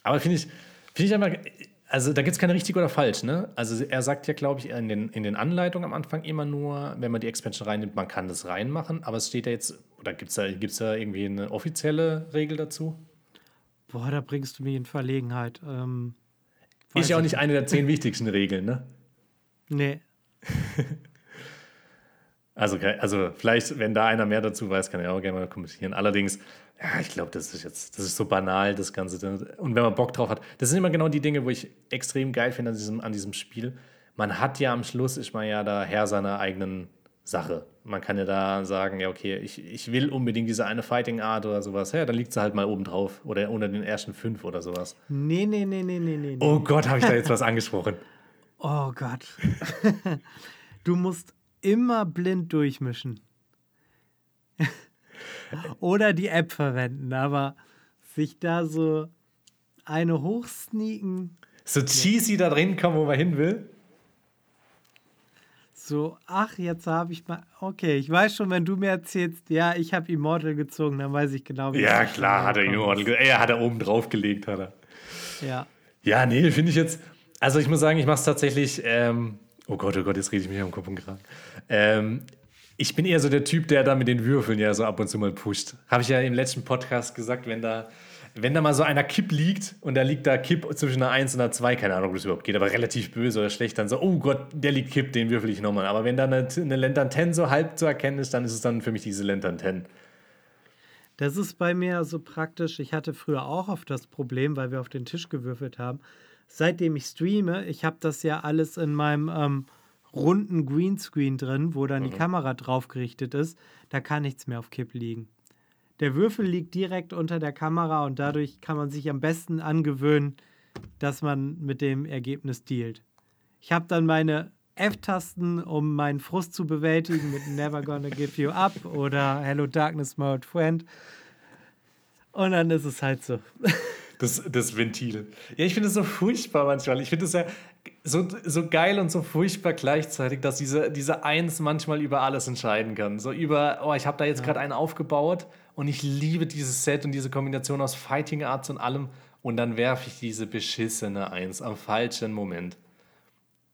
Aber finde ich, finde ich einfach, also da gibt es keine richtig oder falsch, ne? Also er sagt ja, glaube ich, in den, in den Anleitungen am Anfang immer nur, wenn man die Expansion reinnimmt, man kann das reinmachen, aber es steht ja jetzt, oder gibt es da, gibt's da irgendwie eine offizielle Regel dazu? Boah, da bringst du mich in Verlegenheit. Ähm, ist ja auch nicht eine der zehn wichtigsten Regeln, ne? Nee. also, also vielleicht, wenn da einer mehr dazu weiß, kann er auch gerne mal kommentieren. Allerdings ja, ich glaube, das ist jetzt, das ist so banal, das Ganze. Und wenn man Bock drauf hat, das sind immer genau die Dinge, wo ich extrem geil finde an diesem, an diesem Spiel. Man hat ja am Schluss, ist man ja da Herr seiner eigenen Sache. Man kann ja da sagen, ja, okay, ich, ich will unbedingt diese eine Fighting Art oder sowas. Ja, dann liegt sie halt mal oben drauf oder unter den ersten fünf oder sowas. Nee, nee, nee, nee, nee, nee. Oh Gott, habe ich da jetzt was angesprochen. Oh Gott. du musst immer blind durchmischen oder die App verwenden, aber sich da so eine hochsneaken. So cheesy da drin kommen, wo man hin will. So, ach, jetzt habe ich mal. Okay, ich weiß schon, wenn du mir erzählst, ja, ich habe Immortal gezogen, dann weiß ich genau, wie Ja, klar, hat er Immortal gezogen. Er hat er oben drauf gelegt, hat er. Ja. Ja, nee, finde ich jetzt. Also, ich muss sagen, ich mache es tatsächlich. Ähm, oh Gott, oh Gott, jetzt rede ich mich am Kopf und Kragen. Ähm, ich bin eher so der Typ, der da mit den Würfeln ja so ab und zu mal pusht. Habe ich ja im letzten Podcast gesagt, wenn da, wenn da mal so einer Kipp liegt und da liegt da Kipp zwischen einer 1 und einer 2, keine Ahnung, ob das überhaupt geht, aber relativ böse oder schlecht, dann so, oh Gott, der liegt Kipp, den würfel ich nochmal. Aber wenn da eine, eine Lantern 10 so halb zu erkennen ist, dann ist es dann für mich diese Lantern 10. Das ist bei mir so praktisch. Ich hatte früher auch oft das Problem, weil wir auf den Tisch gewürfelt haben. Seitdem ich streame, ich habe das ja alles in meinem ähm, runden Greenscreen drin, wo dann mhm. die Kamera drauf gerichtet ist. Da kann nichts mehr auf Kipp liegen. Der Würfel liegt direkt unter der Kamera und dadurch kann man sich am besten angewöhnen, dass man mit dem Ergebnis dealt. Ich habe dann meine F-Tasten, um meinen Frust zu bewältigen mit Never Gonna Give You Up oder Hello Darkness, My Old Friend. Und dann ist es halt so. Das, das Ventil. Ja, ich finde es so furchtbar manchmal. Ich finde es ja so, so geil und so furchtbar gleichzeitig, dass diese, diese Eins manchmal über alles entscheiden kann. So über, oh, ich habe da jetzt ja. gerade einen aufgebaut und ich liebe dieses Set und diese Kombination aus Fighting Arts und allem und dann werfe ich diese beschissene Eins am falschen Moment.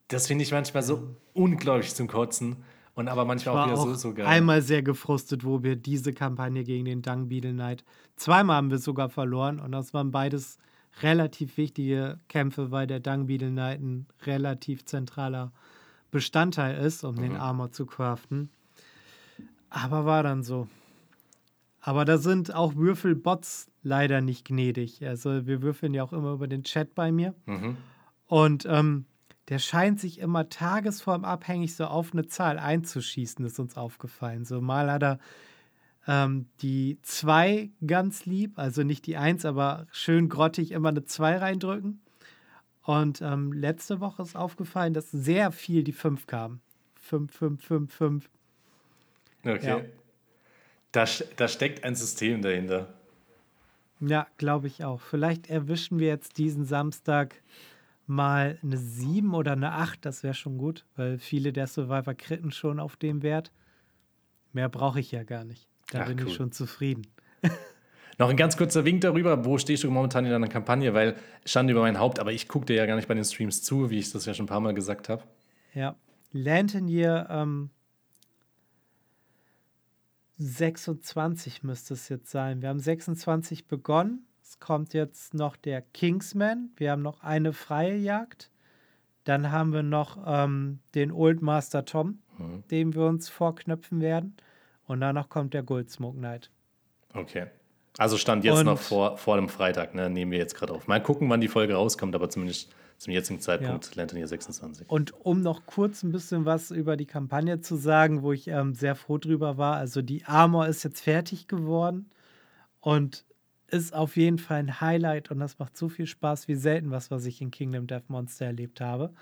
Das finde ich manchmal so unglaublich zum Kotzen und aber manchmal auch wieder so, so geil. Einmal sehr gefrustet, wo wir diese Kampagne gegen den Dung Beetle Knight, zweimal haben wir sogar verloren und das waren beides relativ wichtige Kämpfe, weil der Dung Beetle Knight ein relativ zentraler Bestandteil ist, um mhm. den Armor zu craften. Aber war dann so. Aber da sind auch Würfelbots leider nicht gnädig. Also wir würfeln ja auch immer über den Chat bei mir. Mhm. Und ähm, der scheint sich immer tagesformabhängig so auf eine Zahl einzuschießen, ist uns aufgefallen. So mal hat er ähm, die 2 ganz lieb, also nicht die 1, aber schön grottig immer eine 2 reindrücken. Und ähm, letzte Woche ist aufgefallen, dass sehr viel die 5 kam. 5, 5, 5, 5. Okay. Ja. Da, da steckt ein System dahinter. Ja, glaube ich auch. Vielleicht erwischen wir jetzt diesen Samstag mal eine 7 oder eine 8, das wäre schon gut, weil viele der Survivor kritten schon auf dem Wert. Mehr brauche ich ja gar nicht. Da Ach, bin cool. ich schon zufrieden. Noch ein ganz kurzer Wink darüber, wo stehst du momentan in deiner Kampagne, weil Schande über mein Haupt, aber ich gucke dir ja gar nicht bei den Streams zu, wie ich das ja schon ein paar Mal gesagt habe. Ja. Lantern hier ähm, 26 müsste es jetzt sein. Wir haben 26 begonnen. Es kommt jetzt noch der Kingsman. Wir haben noch eine freie Jagd. Dann haben wir noch ähm, den Old Master Tom, mhm. dem wir uns vorknöpfen werden. Und danach kommt der Goldsmoke Knight. Okay. Also stand jetzt Und, noch vor, vor dem Freitag, ne? Nehmen wir jetzt gerade auf. Mal gucken, wann die Folge rauskommt, aber zumindest zum jetzigen Zeitpunkt ja. Lantern hier 26. Und um noch kurz ein bisschen was über die Kampagne zu sagen, wo ich ähm, sehr froh drüber war. Also die Armor ist jetzt fertig geworden und ist auf jeden Fall ein Highlight und das macht so viel Spaß wie selten was, was ich in Kingdom Death Monster erlebt habe.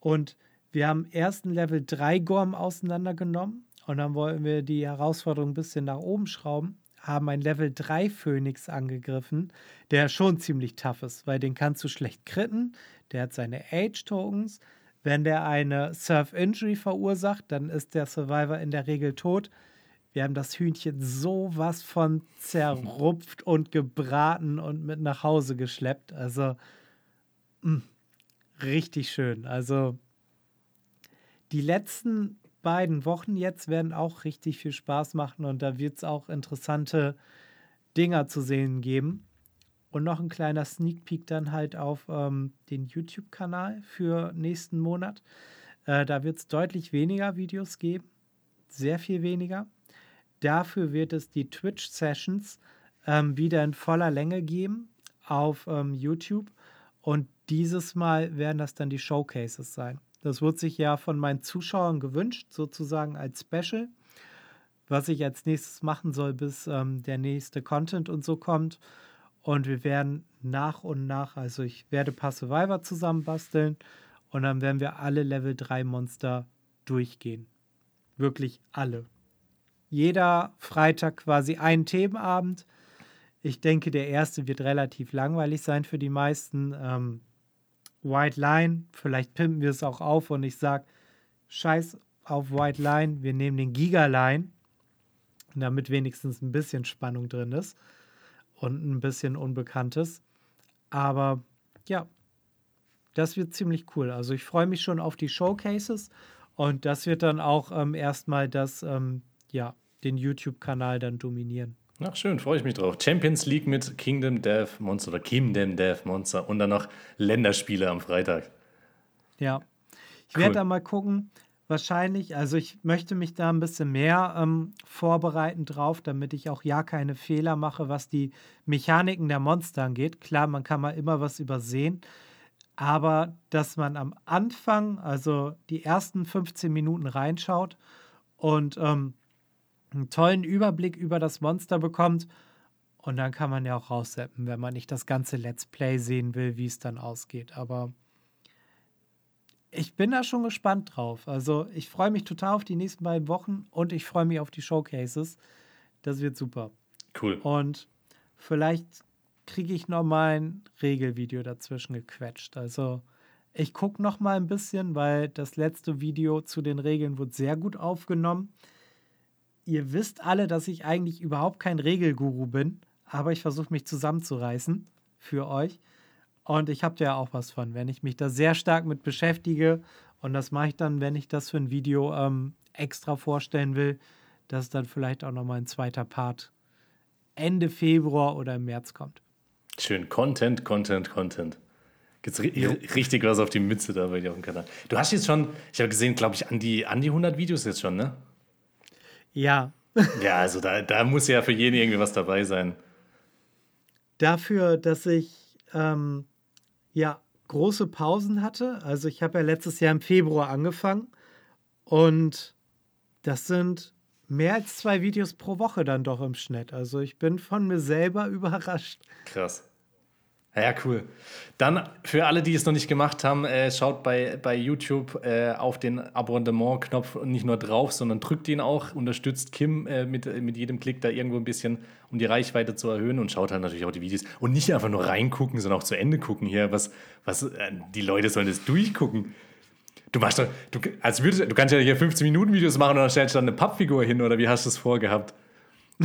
Und wir haben ersten Level 3 Gorm auseinandergenommen und dann wollten wir die Herausforderung ein bisschen nach oben schrauben haben einen Level 3 Phönix angegriffen, der schon ziemlich tough ist, weil den kannst du schlecht kritten. Der hat seine Age-Tokens. Wenn der eine Surf-Injury verursacht, dann ist der Survivor in der Regel tot. Wir haben das Hühnchen sowas von zerrupft und gebraten und mit nach Hause geschleppt. Also mh, mm, richtig schön. Also die letzten beiden Wochen jetzt werden auch richtig viel Spaß machen und da wird es auch interessante Dinger zu sehen geben. Und noch ein kleiner Sneak Peek dann halt auf ähm, den YouTube-Kanal für nächsten Monat. Äh, da wird es deutlich weniger Videos geben. Sehr viel weniger. Dafür wird es die Twitch-Sessions ähm, wieder in voller Länge geben auf ähm, YouTube. Und dieses Mal werden das dann die Showcases sein. Das wird sich ja von meinen Zuschauern gewünscht, sozusagen als Special, was ich als nächstes machen soll, bis ähm, der nächste Content und so kommt. Und wir werden nach und nach, also ich werde ein paar Survivor zusammenbasteln und dann werden wir alle Level 3 Monster durchgehen. Wirklich alle. Jeder Freitag quasi ein Themenabend. Ich denke, der erste wird relativ langweilig sein für die meisten. Ähm, White Line, vielleicht pimpen wir es auch auf und ich sage, scheiß auf White Line, wir nehmen den Giga Line, damit wenigstens ein bisschen Spannung drin ist und ein bisschen Unbekanntes. Aber ja, das wird ziemlich cool. Also ich freue mich schon auf die Showcases und das wird dann auch ähm, erstmal das, ähm, ja, den YouTube-Kanal dann dominieren. Ach, schön, freue ich mich drauf. Champions League mit Kingdom Death Monster oder Kingdom Death Monster und dann noch Länderspiele am Freitag. Ja. Ich cool. werde da mal gucken. Wahrscheinlich, also ich möchte mich da ein bisschen mehr ähm, vorbereiten drauf, damit ich auch ja keine Fehler mache, was die Mechaniken der Monster angeht. Klar, man kann mal immer was übersehen, aber dass man am Anfang, also die ersten 15 Minuten reinschaut und ähm, einen tollen Überblick über das Monster bekommt. Und dann kann man ja auch rausseppen, wenn man nicht das ganze Let's Play sehen will, wie es dann ausgeht. Aber ich bin da schon gespannt drauf. Also ich freue mich total auf die nächsten beiden Wochen und ich freue mich auf die Showcases. Das wird super. Cool. Und vielleicht kriege ich noch mal ein Regelvideo dazwischen gequetscht. Also ich gucke noch mal ein bisschen, weil das letzte Video zu den Regeln wurde sehr gut aufgenommen ihr wisst alle, dass ich eigentlich überhaupt kein Regelguru bin, aber ich versuche mich zusammenzureißen für euch. Und ich habe ja auch was von, wenn ich mich da sehr stark mit beschäftige. Und das mache ich dann, wenn ich das für ein Video ähm, extra vorstellen will, dass dann vielleicht auch nochmal ein zweiter Part Ende Februar oder im März kommt. Schön. Content, Content, Content. Gibt's ri richtig was auf die Mütze da bei dir auf dem Kanal. Du hast jetzt schon, ich habe gesehen, glaube ich, an die, an die 100 Videos jetzt schon, ne? Ja. ja, also da, da muss ja für jeden irgendwie was dabei sein. Dafür, dass ich ähm, ja große Pausen hatte. Also ich habe ja letztes Jahr im Februar angefangen und das sind mehr als zwei Videos pro Woche dann doch im Schnitt. Also ich bin von mir selber überrascht. Krass. Ja, cool. Dann für alle, die es noch nicht gemacht haben, äh, schaut bei, bei YouTube äh, auf den Abonnement-Knopf nicht nur drauf, sondern drückt ihn auch, unterstützt Kim äh, mit, mit jedem Klick da irgendwo ein bisschen, um die Reichweite zu erhöhen und schaut halt natürlich auch die Videos. Und nicht einfach nur reingucken, sondern auch zu Ende gucken hier. Was, was, äh, die Leute sollen das durchgucken. Du machst doch, du, als würdest, du kannst ja hier 15 Minuten Videos machen und dann stellst du dann eine Pappfigur hin oder wie hast du es vorgehabt?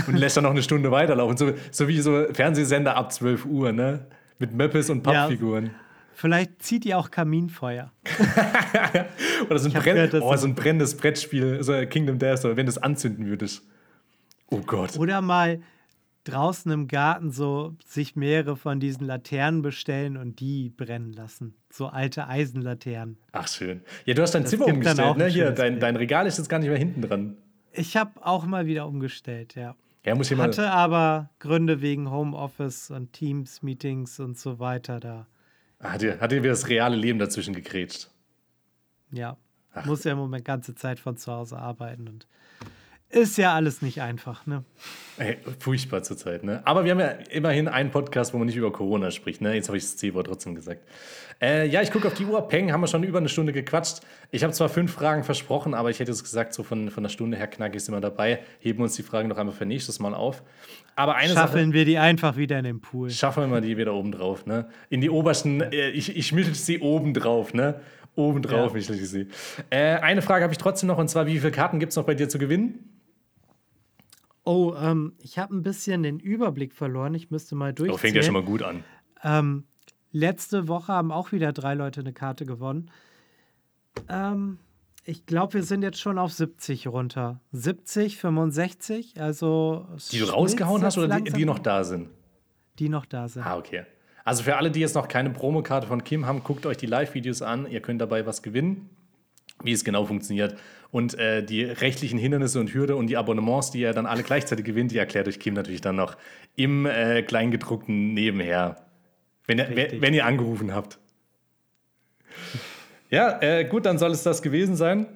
Und lässt dann noch eine Stunde weiterlaufen. So, so wie so Fernsehsender ab 12 Uhr, ne? Mit Möppes und Pappfiguren. Ja, vielleicht zieht ihr auch Kaminfeuer. oder so ein, Brenn gehört, oh, so ein brennendes Brettspiel, so Kingdom Death, wenn du es anzünden würdest. Oh Gott. Oder mal draußen im Garten so sich mehrere von diesen Laternen bestellen und die brennen lassen. So alte Eisenlaternen. Ach, schön. Ja, du hast dein das Zimmer umgestellt, ne? Hier, dein, dein Regal ist jetzt gar nicht mehr hinten dran. Ich habe auch mal wieder umgestellt, ja. Ja, muss ich Hatte aber Gründe wegen Homeoffice und Teams-Meetings und so weiter da. Hat dir, hat dir wieder das reale Leben dazwischen gegrätscht? Ja. Ach. Muss ja im Moment ganze Zeit von zu Hause arbeiten und ist ja alles nicht einfach, ne? Ey, furchtbar zurzeit, ne? Aber wir haben ja immerhin einen Podcast, wo man nicht über Corona spricht, ne? Jetzt habe ich das C-Wort trotzdem gesagt. Äh, ja, ich gucke auf die Uhr. Peng, haben wir schon über eine Stunde gequatscht. Ich habe zwar fünf Fragen versprochen, aber ich hätte es gesagt, so von, von der Stunde her knackig ist immer dabei. Heben uns die Fragen noch einmal für nächstes Mal auf. Aber eine Schaffeln Sache, wir die einfach wieder in den Pool. Schaffen wir die wieder oben drauf, ne? In die obersten, äh, ich, ich mittel sie oben drauf, ne? Oben drauf, ja. ich sie. Äh, eine Frage habe ich trotzdem noch, und zwar, wie viele Karten gibt es noch bei dir zu gewinnen? Oh, ähm, ich habe ein bisschen den Überblick verloren. Ich müsste mal durch. Oh, fängt ja schon mal gut an. Ähm, letzte Woche haben auch wieder drei Leute eine Karte gewonnen. Ähm, ich glaube, wir sind jetzt schon auf 70 runter. 70, 65, also. Die du rausgehauen hast oder die, die noch da sind? Die noch da sind. Ah, okay. Also für alle, die jetzt noch keine Promokarte von Kim haben, guckt euch die Live-Videos an. Ihr könnt dabei was gewinnen. Wie es genau funktioniert, und äh, die rechtlichen Hindernisse und Hürde und die Abonnements, die er dann alle gleichzeitig gewinnt, die erklärt euch Kim natürlich dann noch im äh, Kleingedruckten nebenher, wenn, er, wenn ihr angerufen habt. Ja, äh, gut, dann soll es das gewesen sein.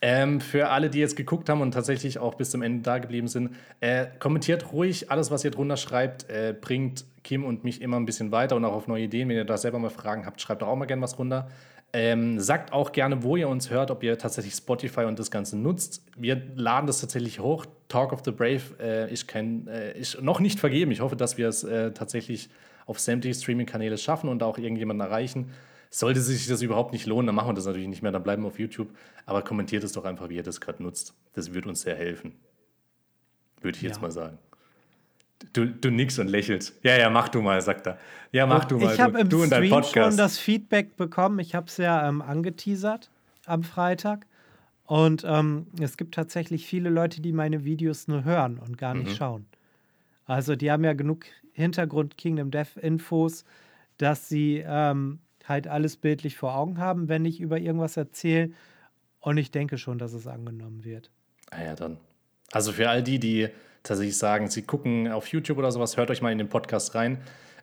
Ähm, für alle, die jetzt geguckt haben und tatsächlich auch bis zum Ende da geblieben sind, äh, kommentiert ruhig alles, was ihr drunter schreibt, äh, bringt Kim und mich immer ein bisschen weiter und auch auf neue Ideen. Wenn ihr da selber mal Fragen habt, schreibt auch mal gerne was runter. Ähm, sagt auch gerne, wo ihr uns hört, ob ihr tatsächlich Spotify und das Ganze nutzt. Wir laden das tatsächlich hoch. Talk of the Brave äh, ist, kein, äh, ist noch nicht vergeben. Ich hoffe, dass wir es äh, tatsächlich auf sämtliche Streaming-Kanäle schaffen und auch irgendjemanden erreichen. Sollte sich das überhaupt nicht lohnen, dann machen wir das natürlich nicht mehr, dann bleiben wir auf YouTube. Aber kommentiert es doch einfach, wie ihr das gerade nutzt. Das würde uns sehr helfen. Würde ich ja. jetzt mal sagen. Du, du nix und lächelst. Ja, ja, mach du mal, sagt er. Ja, mach du mal. Ich habe im du Stream schon das Feedback bekommen. Ich habe es ja ähm, angeteasert am Freitag. Und ähm, es gibt tatsächlich viele Leute, die meine Videos nur hören und gar nicht mhm. schauen. Also die haben ja genug Hintergrund Kingdom Death Infos, dass sie ähm, halt alles bildlich vor Augen haben, wenn ich über irgendwas erzähle. Und ich denke schon, dass es angenommen wird. Ah ja, dann. Also für all die, die tatsächlich sagen, sie gucken auf YouTube oder sowas, hört euch mal in den Podcast rein.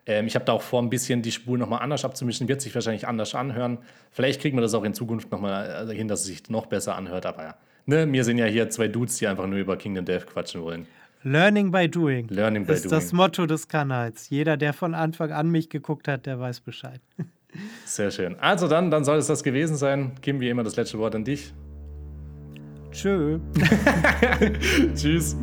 Ähm, ich habe da auch vor, ein bisschen die Spur nochmal anders abzumischen, wird sich wahrscheinlich anders anhören. Vielleicht kriegen wir das auch in Zukunft nochmal äh, hin, dass es sich noch besser anhört, aber ja. Ne, wir sind ja hier zwei Dudes, die einfach nur über Kingdom Death quatschen wollen. Learning by doing. Learning by ist doing. das Motto des Kanals. Jeder, der von Anfang an mich geguckt hat, der weiß Bescheid. Sehr schön. Also dann, dann soll es das gewesen sein. Kim, wie immer das letzte Wort an dich. Tschö. Tschüss.